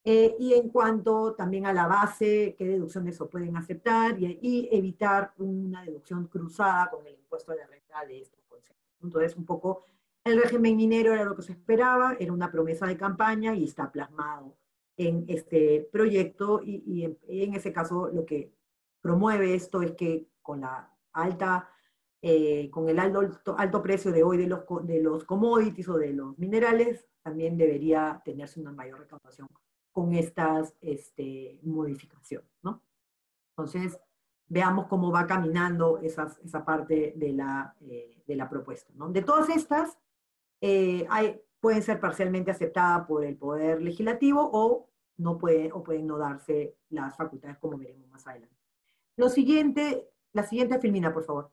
Eh, y en cuanto también a la base, qué deducciones se pueden aceptar y, evitar una deducción cruzada con el impuesto de la renta de estos conceptos. Entonces, un poco el régimen minero era lo que se esperaba, era una promesa de campaña y está plasmado en este proyecto y, en, ese caso lo que promueve esto es que con la alta, eh, con el alto, alto, precio de hoy de los, de los commodities o de los minerales, también debería tenerse una mayor recaudación con estas este, modificaciones, ¿no? Entonces, veamos cómo va caminando esa parte de la, eh, de la propuesta, ¿no? De todas estas, eh, hay, pueden ser parcialmente aceptadas por el Poder Legislativo o, no pueden, o pueden no darse las facultades, como veremos más adelante. Lo siguiente, la siguiente filmina, por favor.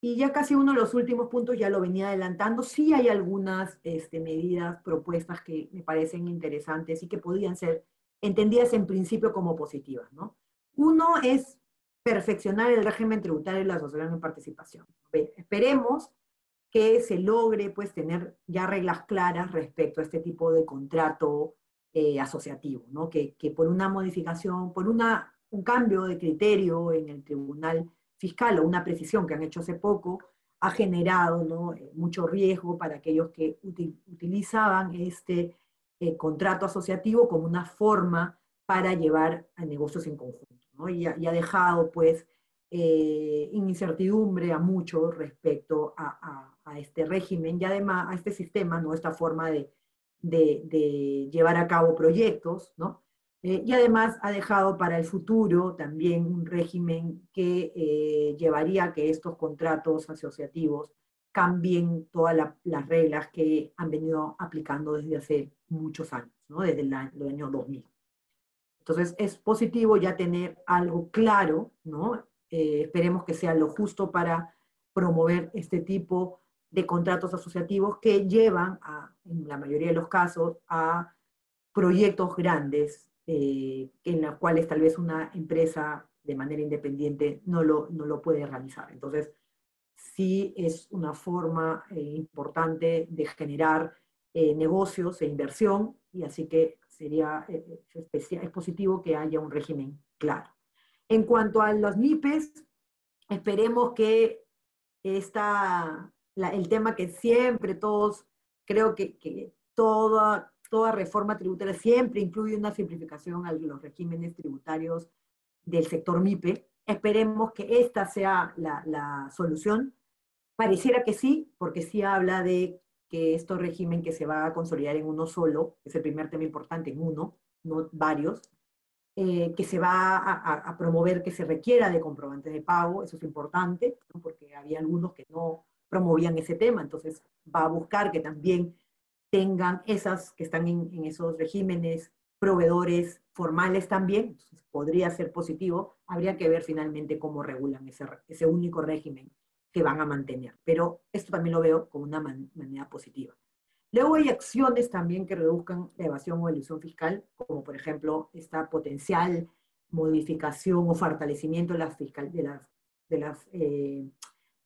Y ya casi uno de los últimos puntos ya lo venía adelantando. Sí hay algunas este, medidas, propuestas que me parecen interesantes y que podrían ser entendidas en principio como positivas. ¿no? Uno es perfeccionar el régimen tributario de la asociación de participación. Esperemos que se logre pues, tener ya reglas claras respecto a este tipo de contrato eh, asociativo, ¿no? que, que por una modificación, por una, un cambio de criterio en el tribunal fiscal o una precisión que han hecho hace poco ha generado. Eh, mucho riesgo para aquellos que utilizaban este eh, contrato asociativo como una forma para llevar a negocios en conjunto. ¿no? Y, ha, dejado pues eh, incertidumbre a muchos respecto a, este régimen y además a este sistema, ¿no? esta forma de, de, de llevar a cabo proyectos, ¿no? Eh, y además ha dejado para el futuro también un régimen que eh, llevaría a que estos contratos asociativos cambien todas las reglas que han venido aplicando desde hace muchos años, ¿no? desde el año, el año 2000. Entonces es positivo ya tener algo claro, ¿no? Eh, esperemos que sea lo justo para promover este tipo de contratos asociativos que llevan, en la mayoría de los casos, a proyectos grandes eh, en las cuales tal vez una empresa de manera independiente no lo, no lo puede realizar. Entonces, sí es una forma eh, importante de generar eh, negocios e inversión, y así que sería es positivo que haya un régimen claro. En cuanto a los MIPES, esperemos que esta, el tema que siempre todos, creo que, que toda toda reforma tributaria siempre incluye una simplificación a los regímenes tributarios del sector MIPE. Esperemos que esta sea la, solución. Pareciera que sí, porque sí habla de que este régimen que se va a consolidar en uno solo, es el primer tema importante, en uno, no varios, eh, que se va a, promover que se requiera de comprobantes de pago, eso es importante, porque había algunos que no promovían ese tema, entonces va a buscar que también tengan esas que están en, esos regímenes proveedores formales también, podría ser positivo, habría que ver finalmente cómo regulan ese, ese único régimen que van a mantener, pero esto también lo veo como una manera positiva. Luego hay acciones también que reduzcan la evasión o ilusión fiscal, como por ejemplo esta potencial modificación o fortalecimiento de las, fiscal, de las, de las eh,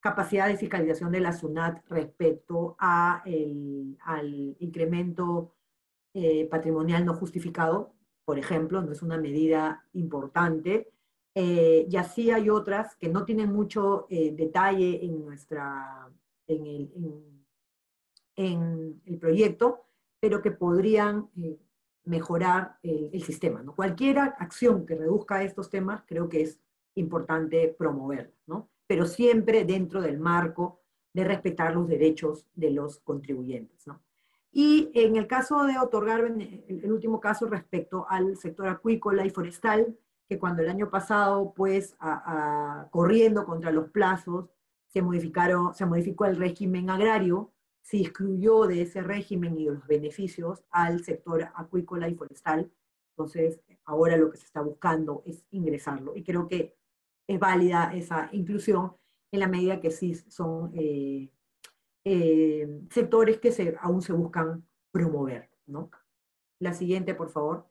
capacidad de fiscalización de la SUNAT respecto a al incremento eh, patrimonial no justificado, por ejemplo, no es una medida importante. Eh, y así hay otras que no tienen mucho eh, detalle en, nuestra, en, el, en, el proyecto, pero que podrían mejorar el sistema. ¿no? Cualquier acción que reduzca estos temas creo que es importante promoverla. ¿no? Pero siempre dentro del marco de respetar los derechos de los contribuyentes. ¿no? Y en el caso de otorgar, el último caso respecto al sector acuícola y forestal, que cuando el año pasado, pues, corriendo contra los plazos, se, modificaron, se modificó el régimen agrario, se excluyó de ese régimen y de los beneficios al sector acuícola y forestal. Entonces, ahora lo que se está buscando es ingresarlo. Y creo que es válida esa inclusión en la medida que sí son eh, eh, sectores que aún se buscan promover. ¿no? La siguiente, por favor.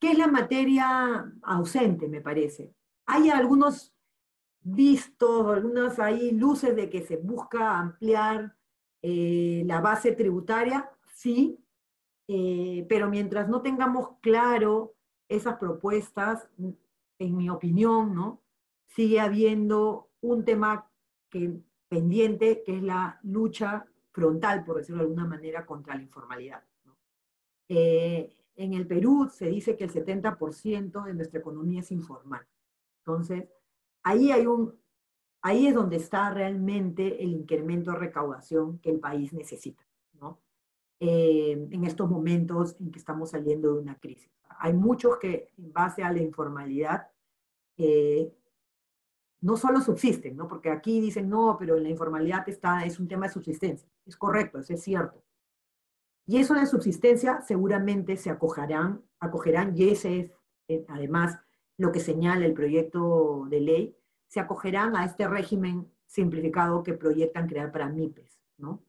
¿Qué es la materia ausente, me parece? Hay algunos vistos, algunas ahí luces de que se busca ampliar eh, la base tributaria, sí, pero mientras no tengamos claro esas propuestas, en mi opinión, ¿no? sigue habiendo un tema pendiente, que es la lucha frontal, por decirlo de alguna manera, contra la informalidad. Eh, en el Perú se dice que el 70% de nuestra economía es informal. Entonces, ahí, hay un, ahí es donde está realmente el incremento de recaudación que el país necesita. Eh, en estos momentos en que estamos saliendo de una crisis. Hay muchos que en base a la informalidad eh, no solo subsisten, ¿no? porque aquí dicen, no, pero la informalidad está, es un tema de subsistencia. Es correcto, eso es cierto. Y eso de subsistencia seguramente se acogerán, acogerán y ese es eh, además lo que señala el proyecto de ley, se acogerán a este régimen simplificado que proyectan crear para MIPES, ¿no?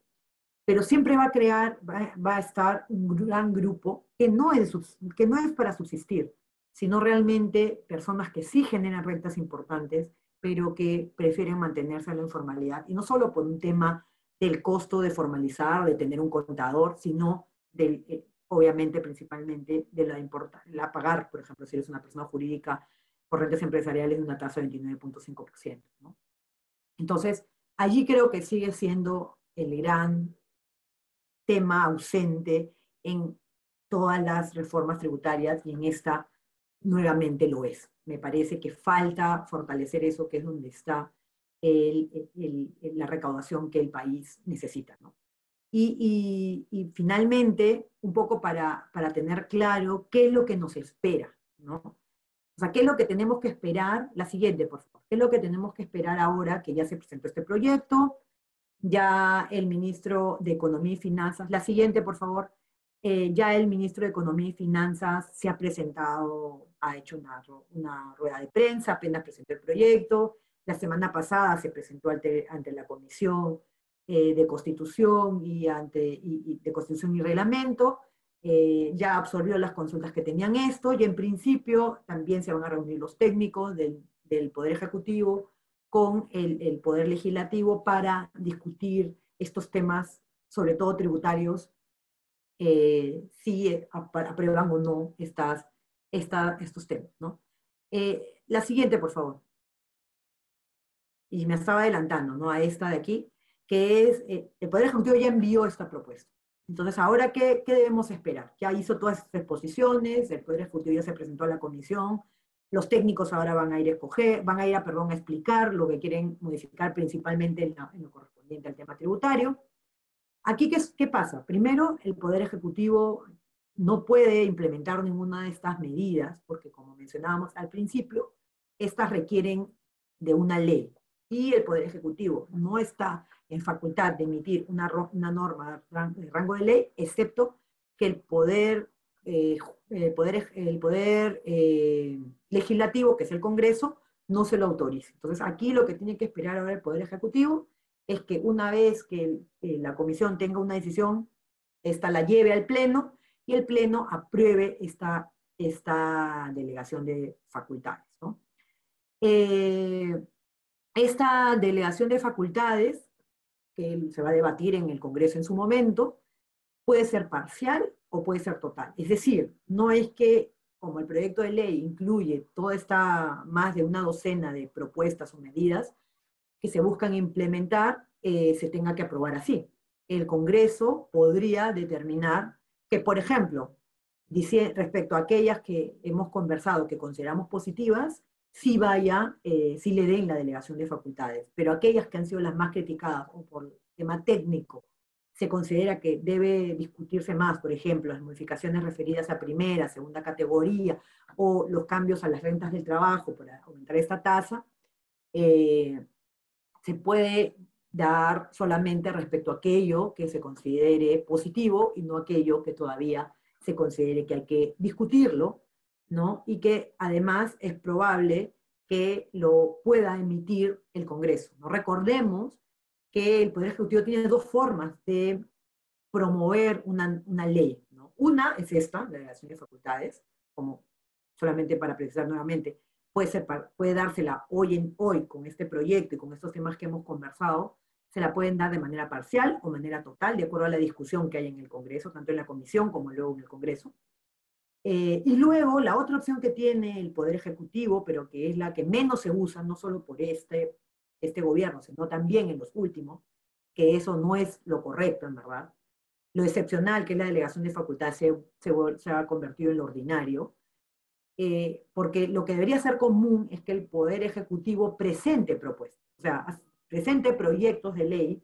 Pero siempre va a crear, va, a estar un gran grupo que no, es, que no es para subsistir, sino realmente personas que sí generan rentas importantes, pero que prefieren mantenerse en la informalidad, y no solo por un tema del costo de formalizar, de tener un contador, sino del, eh, obviamente principalmente de la, la pagar, por ejemplo, si eres una persona jurídica por rentas empresariales de una tasa de 29.5%. ¿no? Entonces, allí creo que sigue siendo el gran tema ausente en todas las reformas tributarias y en esta nuevamente lo es. Me parece que falta fortalecer eso, que es donde está la recaudación que el país necesita. ¿no? Y, finalmente, un poco para, para, tener claro qué es lo que nos espera, ¿no? O sea, qué es lo que tenemos que esperar, la siguiente, por favor, qué es lo que tenemos que esperar ahora que ya se presentó este proyecto, ya el ministro de Economía y Finanzas, la siguiente, por favor, eh, ya el ministro de Economía y Finanzas se ha presentado, ha hecho una, una rueda de prensa, apenas presentó el proyecto, la semana pasada se presentó ante, la Comisión eh, de Constitución y, ante, y, de Constitución y Reglamento, eh, ya absorbió las consultas que tenían esto y en principio también se van a reunir los técnicos del Poder Ejecutivo con el, el, Poder Legislativo para discutir estos temas, sobre todo tributarios, eh, si aprueban o no estas, estos temas. ¿no? la siguiente, por favor y me estaba adelantando, ¿no? A esta de aquí, que es, eh, el Poder Ejecutivo ya envió esta propuesta. Entonces, ¿ahora qué, qué, debemos esperar? Ya hizo todas estas exposiciones, el Poder Ejecutivo ya se presentó a la comisión, los técnicos ahora van a ir a van a ir a, perdón, a explicar lo que quieren modificar principalmente en, lo correspondiente al tema tributario. Aquí, ¿qué, ¿qué pasa? Primero, el Poder Ejecutivo no puede implementar ninguna de estas medidas, porque como mencionábamos al principio, estas requieren de una ley y el Poder Ejecutivo no está en facultad de emitir una, una norma de rango de ley, excepto que el Poder, eh, el poder, eh, Legislativo, que es el Congreso, no se lo autorice. Entonces, aquí lo que tiene que esperar ahora el Poder Ejecutivo es que una vez que eh, la Comisión tenga una decisión, esta la lleve al Pleno y el Pleno apruebe esta, delegación de facultades. Esta delegación de facultades, que se va a debatir en el Congreso en su momento, puede ser parcial o puede ser total. Es decir, no es que como el proyecto de ley incluye toda esta más de una docena de propuestas o medidas que se buscan implementar, eh, se tenga que aprobar así. El Congreso podría determinar que, por ejemplo, dice, respecto a aquellas que hemos conversado que consideramos positivas, sí vaya, eh, sí le den la delegación de facultades, pero aquellas que han sido las más criticadas o por tema técnico, se considera que debe discutirse más, por ejemplo, las modificaciones referidas a primera, segunda categoría o los cambios a las rentas del trabajo para aumentar esta tasa, eh, se puede dar solamente respecto a aquello que se considere positivo y no aquello que todavía se considere que hay que discutirlo ¿no? Y que además es probable que lo pueda emitir el Congreso. ¿no? Recordemos que el Poder Ejecutivo tiene dos formas de promover una, ley. Una es esta, la delegación de facultades, como solamente para precisar nuevamente, puede, ser, puede dársela hoy, en, hoy con este proyecto y con estos temas que hemos conversado, se la pueden dar de manera parcial o manera total, de acuerdo a la discusión que hay en el Congreso, tanto en la Comisión como luego en el Congreso. Eh, y luego, la otra opción que tiene el Poder Ejecutivo, pero que es la que menos se usa, no solo por este, este gobierno, sino también en los últimos, que eso no es lo correcto, en verdad. Lo excepcional, que es la delegación de facultad, se, se, ha convertido en lo ordinario, eh, porque lo que debería ser común es que el Poder Ejecutivo presente propuestas, o sea, presente proyectos de ley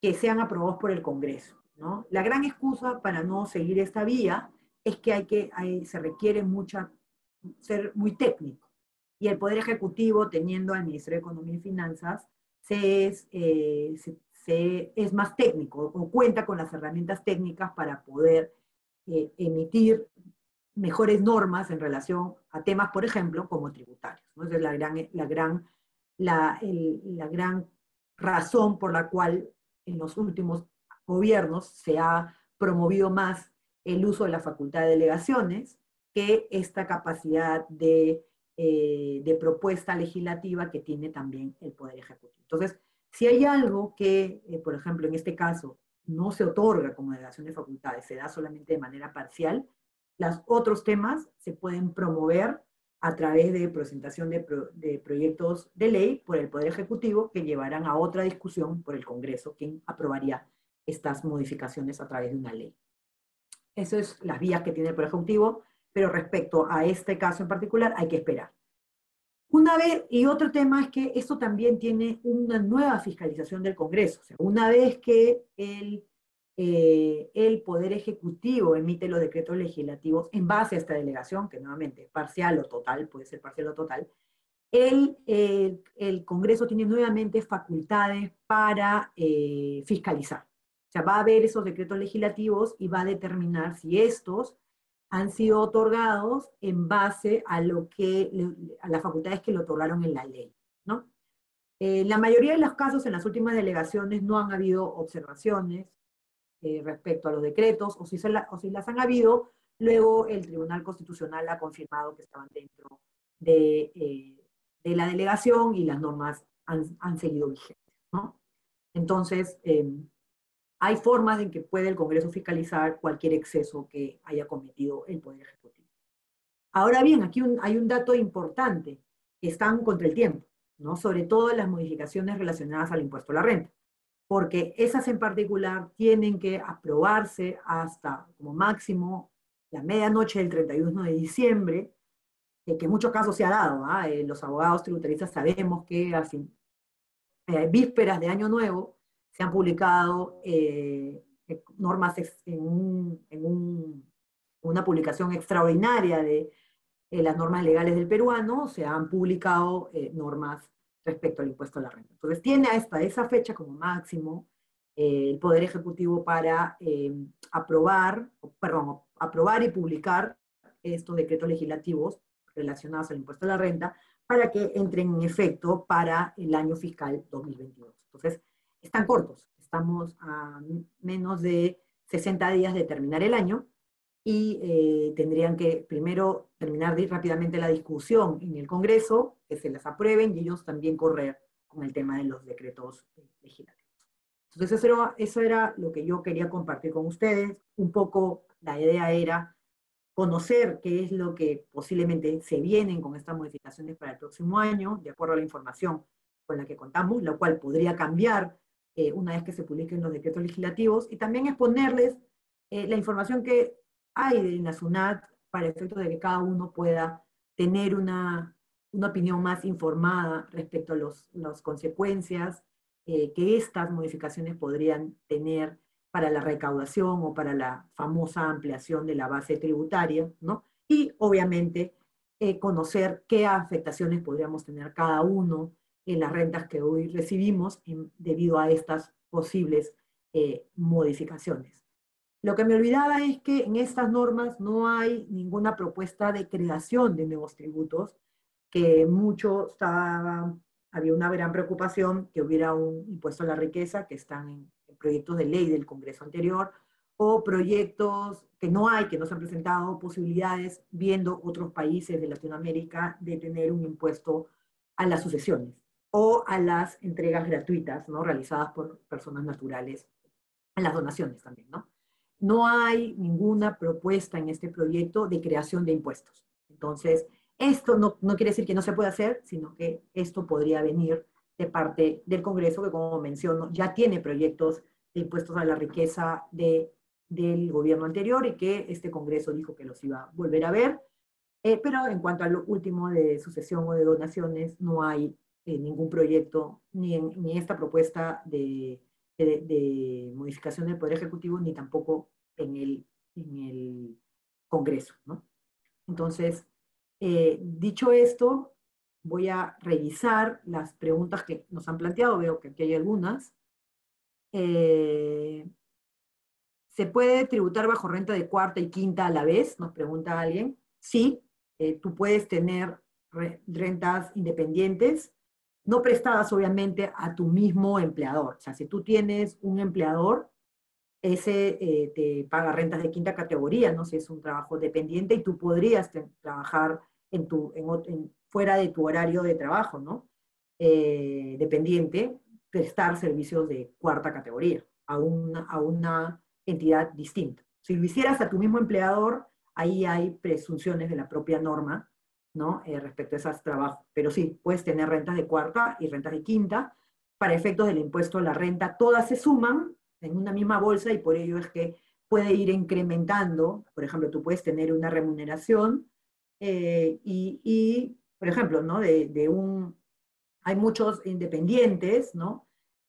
que sean aprobados por el Congreso. ¿no? La gran excusa para no seguir esta vía es que, hay que se requiere mucha, ser muy técnico. Y el Poder Ejecutivo, teniendo al Ministerio de Economía y Finanzas, se es, eh, es más técnico o cuenta con las herramientas técnicas para poder eh, emitir mejores normas en relación a temas, por ejemplo, como tributarios. ¿no? es la gran, la gran, la, la gran razón por la cual en los últimos gobiernos se ha promovido más el uso de la facultad de delegaciones que esta capacidad de, eh, de propuesta legislativa que tiene también el Poder Ejecutivo. Entonces, si hay algo que, eh, por ejemplo, en este caso, no se otorga como delegación de facultades, se da solamente de manera parcial, los otros temas se pueden promover a través de presentación de, de, proyectos de ley por el Poder Ejecutivo que llevarán a otra discusión por el Congreso, quien aprobaría estas modificaciones a través de una ley. Esas es las vías que tiene el Poder Ejecutivo, pero respecto a este caso en particular hay que esperar. Una vez, y otro tema es que esto también tiene una nueva fiscalización del Congreso. O sea, una vez que el eh, el Poder Ejecutivo emite los decretos legislativos en base a esta delegación, que nuevamente es parcial o total, puede ser parcial o total, el, el, Congreso tiene nuevamente facultades para eh, fiscalizar. O sea, va a ver esos decretos legislativos y va a determinar si estos han sido otorgados en base a, lo que, a las facultades que le otorgaron en la ley. ¿no? En eh, la mayoría de los casos, en las últimas delegaciones, no han habido observaciones, eh, respecto a los decretos, o si, se o si las han habido, luego el Tribunal Constitucional ha confirmado que estaban dentro de, eh, de la delegación y las normas han, han seguido vigentes. ¿no? Entonces, eh, hay formas en que puede el Congreso fiscalizar cualquier exceso que haya cometido el Poder Ejecutivo. Ahora bien, aquí hay un dato importante, están contra el tiempo, ¿no? sobre todo las modificaciones relacionadas al impuesto a la renta porque esas en particular tienen que aprobarse hasta como máximo la medianoche del 31 de diciembre, que en muchos casos se ha dado. ¿ah? Eh, los abogados tributaristas sabemos que a fin, eh, vísperas de Año Nuevo se han publicado eh, normas en, una publicación extraordinaria de las normas legales del peruano, se han publicado normas respecto al impuesto a la renta. Entonces, tiene hasta esa fecha como máximo eh, el Poder Ejecutivo para eh, aprobar, perdón, aprobar y publicar estos decretos legislativos relacionados al impuesto a la renta para que entren en efecto para el año fiscal 2022. Entonces, están cortos, estamos a menos de 60 días de terminar el año y eh, tendrían que primero terminar rápidamente la discusión en el Congreso, que se las aprueben y ellos también correr con el tema de los decretos legislativos. Entonces eso era, eso era lo que yo quería compartir con ustedes. Un poco la idea era conocer qué es lo que posiblemente se vienen con estas modificaciones para el próximo año, de acuerdo a la información con la que contamos, lo cual podría cambiar eh, una vez que se publiquen los decretos legislativos, y también exponerles la información que hay de la SUNAT para efecto de que cada uno pueda tener una, una opinión más informada respecto a las consecuencias eh, que estas modificaciones podrían tener para la recaudación o para la famosa ampliación de la base tributaria, ¿no? Y obviamente eh, conocer qué afectaciones podríamos tener cada uno en las rentas que hoy recibimos debido a estas posibles eh, modificaciones. Lo que me olvidaba es que en estas normas no hay ninguna propuesta de creación de nuevos tributos, que mucho estaba, había una gran preocupación que hubiera un impuesto a la riqueza, que están en, proyectos de ley del Congreso anterior, o proyectos que no hay, que no se han presentado posibilidades, viendo otros países de Latinoamérica, de tener un impuesto a las sucesiones. O a las entregas gratuitas, ¿no? Realizadas por personas naturales, en las donaciones también, ¿no? No hay ninguna propuesta en este proyecto de creación de impuestos. Entonces, esto no, no quiere decir que no se pueda hacer, sino que esto podría venir de parte del Congreso, que como menciono, ya tiene proyectos de impuestos a la riqueza de, del gobierno anterior y que este Congreso dijo que los iba a volver a ver. Eh, pero en cuanto a lo último de sucesión o de donaciones, no hay eh, ningún proyecto, ni en, ni esta propuesta de, de, modificación del Poder Ejecutivo, ni tampoco en el, en el Congreso. ¿no? Entonces, eh, dicho esto, voy a revisar las preguntas que nos han planteado, veo que aquí hay algunas. Eh, ¿Se puede tributar bajo renta de cuarta y quinta a la vez? Nos pregunta alguien. Sí, tú puedes tener rentas independientes no prestadas obviamente a tu mismo empleador. O sea, si tú tienes un empleador, ese eh, te paga rentas de quinta categoría, ¿no? Si es un trabajo dependiente y tú podrías trabajar fuera de tu horario de trabajo, ¿no? Eh, dependiente, prestar servicios de cuarta categoría a una, a una entidad distinta. Si lo hicieras a tu mismo empleador, ahí hay presunciones de la propia norma ¿no? Eh, respecto a esos trabajos. Pero sí, puedes tener rentas de cuarta y rentas de quinta. Para efectos del impuesto a la renta, todas se suman en una misma bolsa y por ello es que puede ir incrementando. Por ejemplo, tú puedes tener una remuneración eh, y, por ejemplo, ¿no? De, un... Hay muchos independientes, ¿no?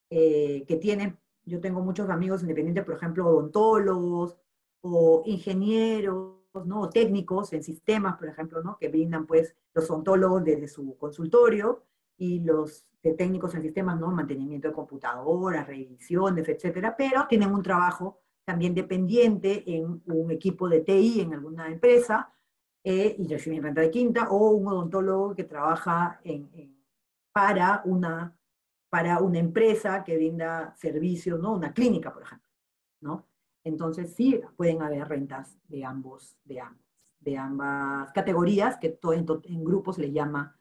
Eh, que tienen, yo tengo muchos amigos independientes, por ejemplo, odontólogos o ingenieros, ¿no? técnicos en sistemas, por ejemplo, ¿no? que brindan pues los ontólogos desde su consultorio y los técnicos en sistemas, ¿no? mantenimiento de computadoras, revisiones, etcétera, pero tienen un trabajo también dependiente en un equipo de TI en alguna empresa eh, y reciben renta de quinta, o un odontólogo que trabaja en, para, una, para una empresa que brinda servicios, ¿no? una clínica, por ejemplo. ¿no? Entonces sí pueden haber rentas de ambos, de ambos, de ambas categorías, que todo en, grupos le llama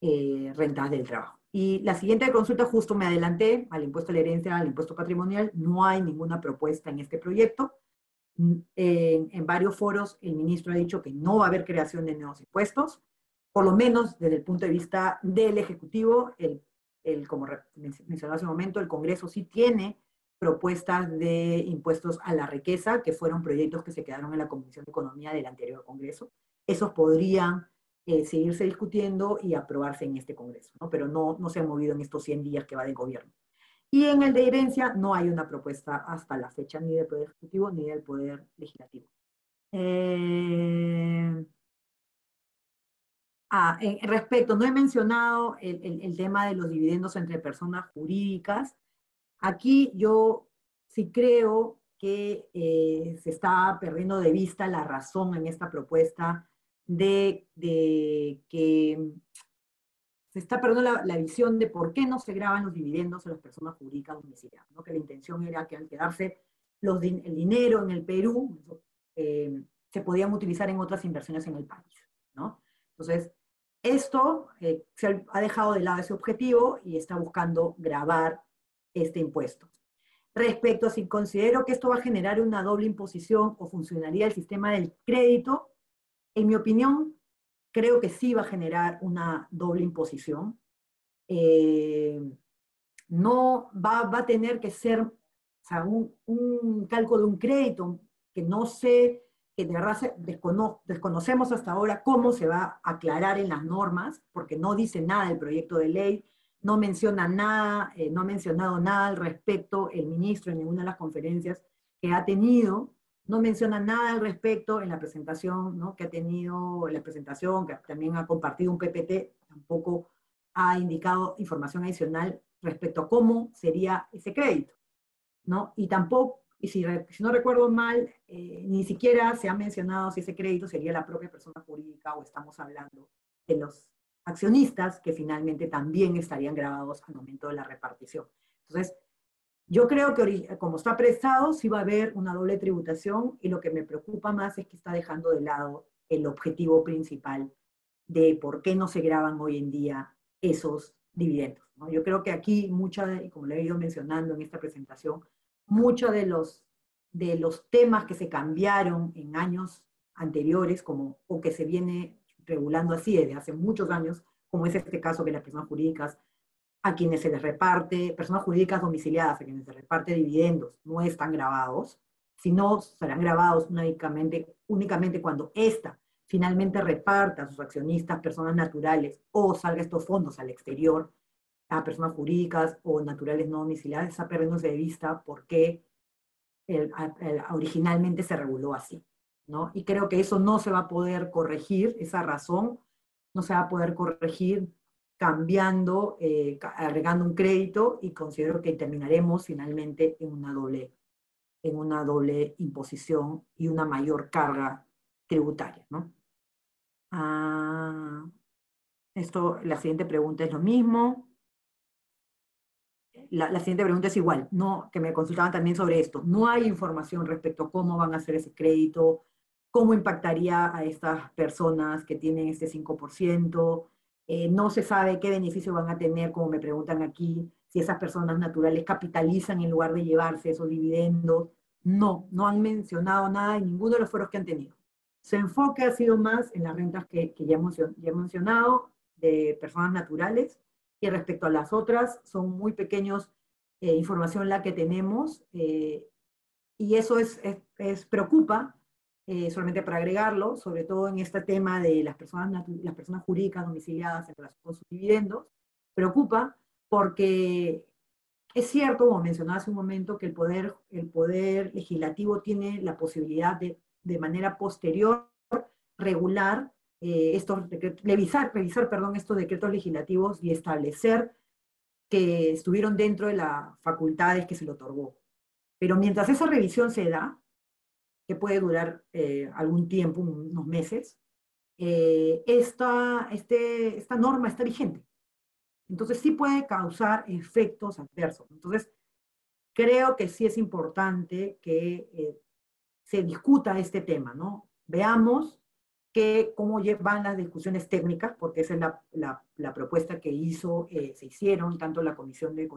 eh, rentas del trabajo. Y la siguiente consulta, justo me adelanté al impuesto a la herencia, al impuesto patrimonial, no hay ninguna propuesta en este proyecto. En, en, varios foros el ministro ha dicho que no va a haber creación de nuevos impuestos, por lo menos desde el punto de vista del Ejecutivo, el, el como mencioné hace un momento, el Congreso sí tiene propuestas de impuestos a la riqueza, que fueron proyectos que se quedaron en la Comisión de Economía del anterior Congreso. Esos podrían eh, seguirse discutiendo y aprobarse en este Congreso, ¿no? pero no, no se han movido en estos 100 días que va de gobierno. Y en el de herencia no hay una propuesta hasta la fecha ni del Poder Ejecutivo ni del Poder Legislativo. Eh... Ah, respecto, no he mencionado el, el, el, tema de los dividendos entre personas jurídicas. Aquí yo sí creo que eh, se está perdiendo de vista la razón en esta propuesta de, que se está perdiendo la, visión de por qué no se graban los dividendos a las personas jurídicas domiciliadas, ¿no? que la intención era que al quedarse el dinero en el Perú, eh, se podían utilizar en otras inversiones en el país. ¿no? Entonces, esto eh, se ha dejado de lado ese objetivo y está buscando grabar este impuesto. Respecto a si considero que esto va a generar una doble imposición o funcionaría el sistema del crédito, en mi opinión, creo que sí va a generar una doble imposición. Eh, no va, va, a tener que ser o sea, un, un, cálculo de un crédito que no sé, que de verdad descono, desconocemos hasta ahora cómo se va a aclarar en las normas, porque no dice nada el proyecto de ley, no menciona nada, eh, no ha mencionado nada al respecto el ministro en ninguna de las conferencias que ha tenido, no menciona nada al respecto en la presentación ¿no? que ha tenido, en la presentación que también ha compartido un PPT, tampoco ha indicado información adicional respecto a cómo sería ese crédito, ¿no? Y tampoco, y si, no recuerdo mal, eh, ni siquiera se ha mencionado si ese crédito sería la propia persona jurídica o estamos hablando de los accionistas que finalmente también estarían grabados al momento de la repartición. Entonces, yo creo que como está prestado, sí va a haber una doble tributación y lo que me preocupa más es que está dejando de lado el objetivo principal de por qué no se graban hoy en día esos dividendos. Yo creo que aquí, mucha como le he ido mencionando en esta presentación, muchos de los, de los temas que se cambiaron en años anteriores, como, o que se viene regulando así desde hace muchos años, como es este caso que las personas jurídicas a quienes se les reparte, personas jurídicas domiciliadas a quienes se les reparte dividendos, no están grabados, sino serán grabados únicamente, únicamente cuando ésta finalmente reparta a sus accionistas, personas naturales, o salga estos fondos al exterior a personas jurídicas o naturales no domiciliadas, está perdiéndose de vista por qué originalmente se reguló así. Y creo que eso no se va a poder corregir, esa razón no se va a poder corregir cambiando, eh, agregando un crédito y considero que terminaremos finalmente en una doble, en una doble imposición y una mayor carga tributaria. ¿no? Ah, esto, la siguiente pregunta es lo mismo. La, la, siguiente pregunta es igual, no, que me consultaban también sobre esto. No hay información respecto a cómo van a hacer ese crédito, cómo impactaría a estas personas que tienen este 5%, eh, no se sabe qué beneficio van a tener, como me preguntan aquí, si esas personas naturales capitalizan en lugar de llevarse esos dividendos. No, no han mencionado nada en ninguno de los foros que han tenido. Su enfoque ha sido más en las rentas que, ya, hemos, ya he mencionado, de personas naturales, y respecto a las otras, son muy pequeños eh, información la que tenemos, eh, y eso es, es, es preocupa, eh, solamente para agregarlo, sobre todo en este tema de las personas, las personas jurídicas domiciliadas en relación con sus dividendos, preocupa porque es cierto, como mencionaba hace un momento, que el poder, el poder legislativo tiene la posibilidad de, de manera posterior, regular eh, estos revisar, revisar perdón, estos decretos legislativos y establecer que estuvieron dentro de las facultades que se le otorgó. Pero mientras esa revisión se da, que puede durar eh, algún tiempo, unos meses, eh, esta, este, esta norma está vigente. Entonces sí puede causar efectos adversos. Entonces, creo que sí es importante que eh, se discuta este tema, ¿no? Veamos que, cómo van las discusiones técnicas, porque esa es la, la, la propuesta que hizo, se hicieron tanto la Comisión de,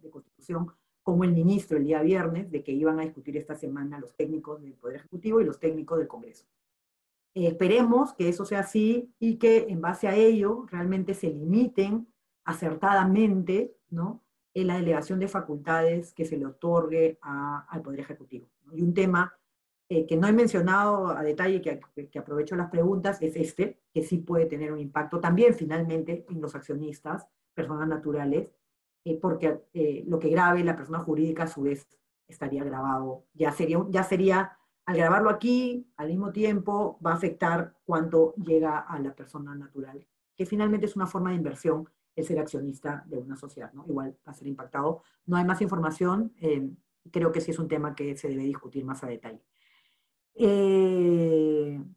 de Constitución como el ministro el día viernes, de que iban a discutir esta semana los técnicos del Poder Ejecutivo y los técnicos del Congreso. Eh, esperemos que eso sea así y que en base a ello realmente se limiten acertadamente ¿no? en la delegación de facultades que se le otorgue al Poder Ejecutivo. Y un tema eh, que no he mencionado a detalle, que, que aprovecho las preguntas, es este, que sí puede tener un impacto también finalmente en los accionistas, personas naturales, eh, porque eh, lo que grabe la persona jurídica a su vez estaría grabado. Ya sería, ya sería, al grabarlo aquí, al mismo tiempo, va a afectar cuánto llega a la persona natural, que finalmente es una forma de inversión el ser accionista de una sociedad, ¿no? Igual va a ser impactado. No hay más información, eh, creo que sí es un tema que se debe discutir más a detalle. En,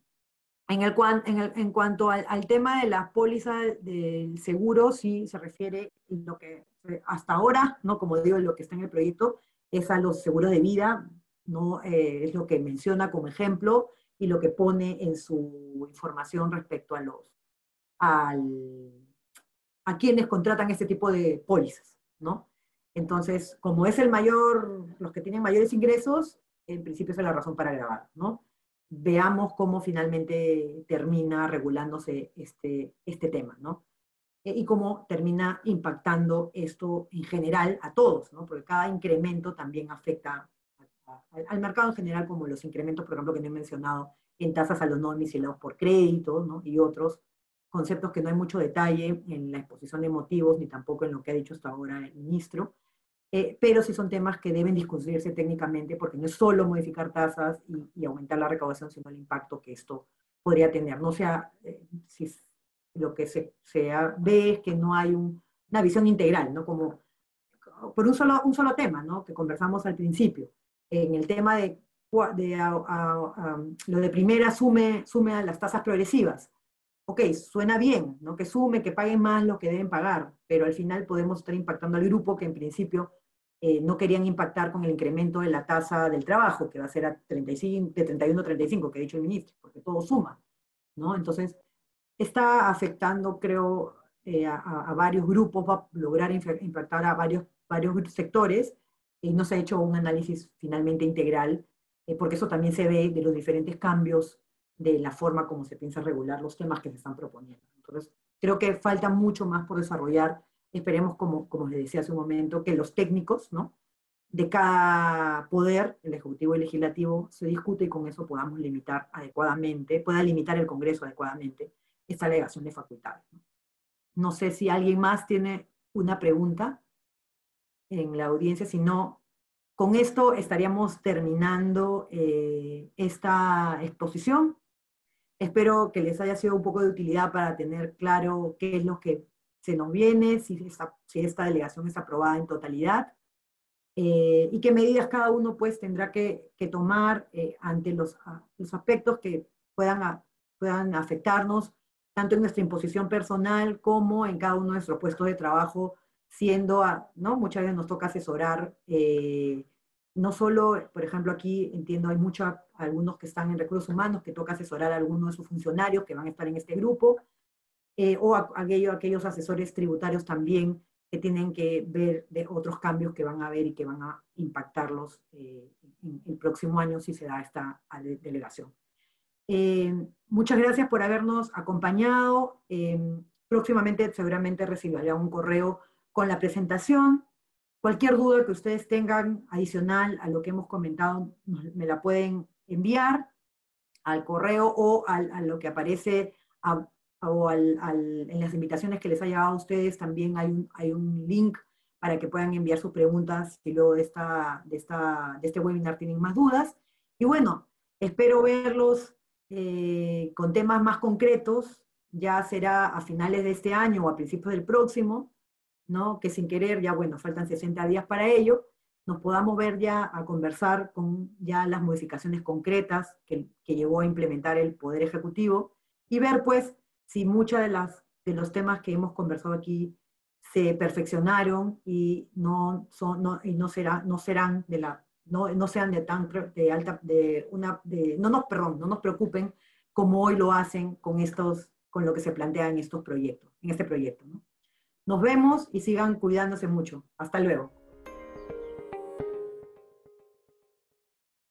el, en, en cuanto al, al, tema de la póliza del seguro, sí se refiere lo que hasta ahora, ¿no? como digo, lo que está en el proyecto es a los seguros de vida, ¿no? Eh, es lo que menciona como ejemplo y lo que pone en su información respecto a los al, a quienes contratan este tipo de pólizas, ¿no? Entonces, como es el mayor, los que tienen mayores ingresos, en principio es la razón para grabar, ¿no? Veamos cómo finalmente termina regulándose este, este tema, ¿no? Eh, y cómo termina impactando esto en general a todos, ¿no? porque cada incremento también afecta al mercado en general, como los incrementos, por ejemplo, que no he mencionado en tasas a los no domiciliados por crédito ¿no? y otros conceptos que no hay mucho detalle en la exposición de motivos ni tampoco en lo que ha dicho hasta ahora el ministro, eh, pero sí son temas que deben discutirse técnicamente porque no es solo modificar tasas y, y aumentar la recaudación, sino el impacto que esto podría tener. No sea, eh, si lo que se, ve es que no hay una visión integral, ¿no? Como por un solo, un solo tema, ¿no? Que conversamos al principio. En el tema de, lo de primera sume, sume a las tasas progresivas. Ok, suena bien, ¿no? Que sume, que paguen más lo que deben pagar, pero al final podemos estar impactando al grupo que en principio eh, no querían impactar con el incremento de la tasa del trabajo, que va a ser a 35, de 31 a 35, que ha dicho el ministro, porque todo suma, ¿no? Entonces, está afectando, creo, eh, a, varios grupos, va a lograr impactar a varios, varios sectores, y no se ha hecho un análisis finalmente integral, eh, porque eso también se ve de los diferentes cambios de la forma como se piensa regular los temas que se están proponiendo. Entonces, creo que falta mucho más por desarrollar. Esperemos, como, como les decía hace un momento, que los técnicos, ¿no? de cada poder, el Ejecutivo y el Legislativo, se discute y con eso podamos limitar adecuadamente, pueda limitar el Congreso adecuadamente esta alegación de facultades. No sé si alguien más tiene una pregunta en la audiencia, si no, con esto estaríamos terminando eh, esta exposición. Espero que les haya sido un poco de utilidad para tener claro qué es lo que se nos viene, si esta, delegación es aprobada en totalidad. Eh, y qué medidas cada uno pues tendrá que, tomar eh, ante los, los, aspectos que puedan, puedan afectarnos, tanto en nuestra imposición personal como en cada uno de nuestros puestos de trabajo, siendo, ¿no? Muchas veces nos toca asesorar, eh, no solo, por ejemplo, aquí entiendo hay muchos, algunos que están en recursos humanos, que toca asesorar a algunos de sus funcionarios que van a estar en este grupo, o a, aquellos asesores tributarios también que tienen que ver de otros cambios que van a haber y que van a impactarlos eh, en el próximo año si se da esta delegación. Eh, muchas gracias por habernos acompañado. Eh, próximamente seguramente recibiré un correo con la presentación. Cualquier duda que ustedes tengan adicional a lo que hemos comentado, me la pueden enviar al correo o a, a lo que aparece a, o en las invitaciones que les ha llegado a ustedes también hay un, hay un link para que puedan enviar sus preguntas si luego de, esta, de, esta, de este webinar tienen más dudas. Y bueno, espero verlos eh, con temas más concretos, ya será a finales de este año o a principios del próximo, ¿no? que sin querer, ya bueno, faltan 60 días para ello, nos podamos ver ya a conversar con ya las modificaciones concretas que, llevó a implementar el Poder Ejecutivo y ver pues si muchos de, las, de los temas que hemos conversado aquí se perfeccionaron y no, son, y no, será, no serán de la no, no sean de tan de alta de una de, no nos perdón, no nos preocupen como hoy lo hacen con estos con lo que se plantea en estos proyectos, en este proyecto, Nos vemos y sigan cuidándose mucho. Hasta luego.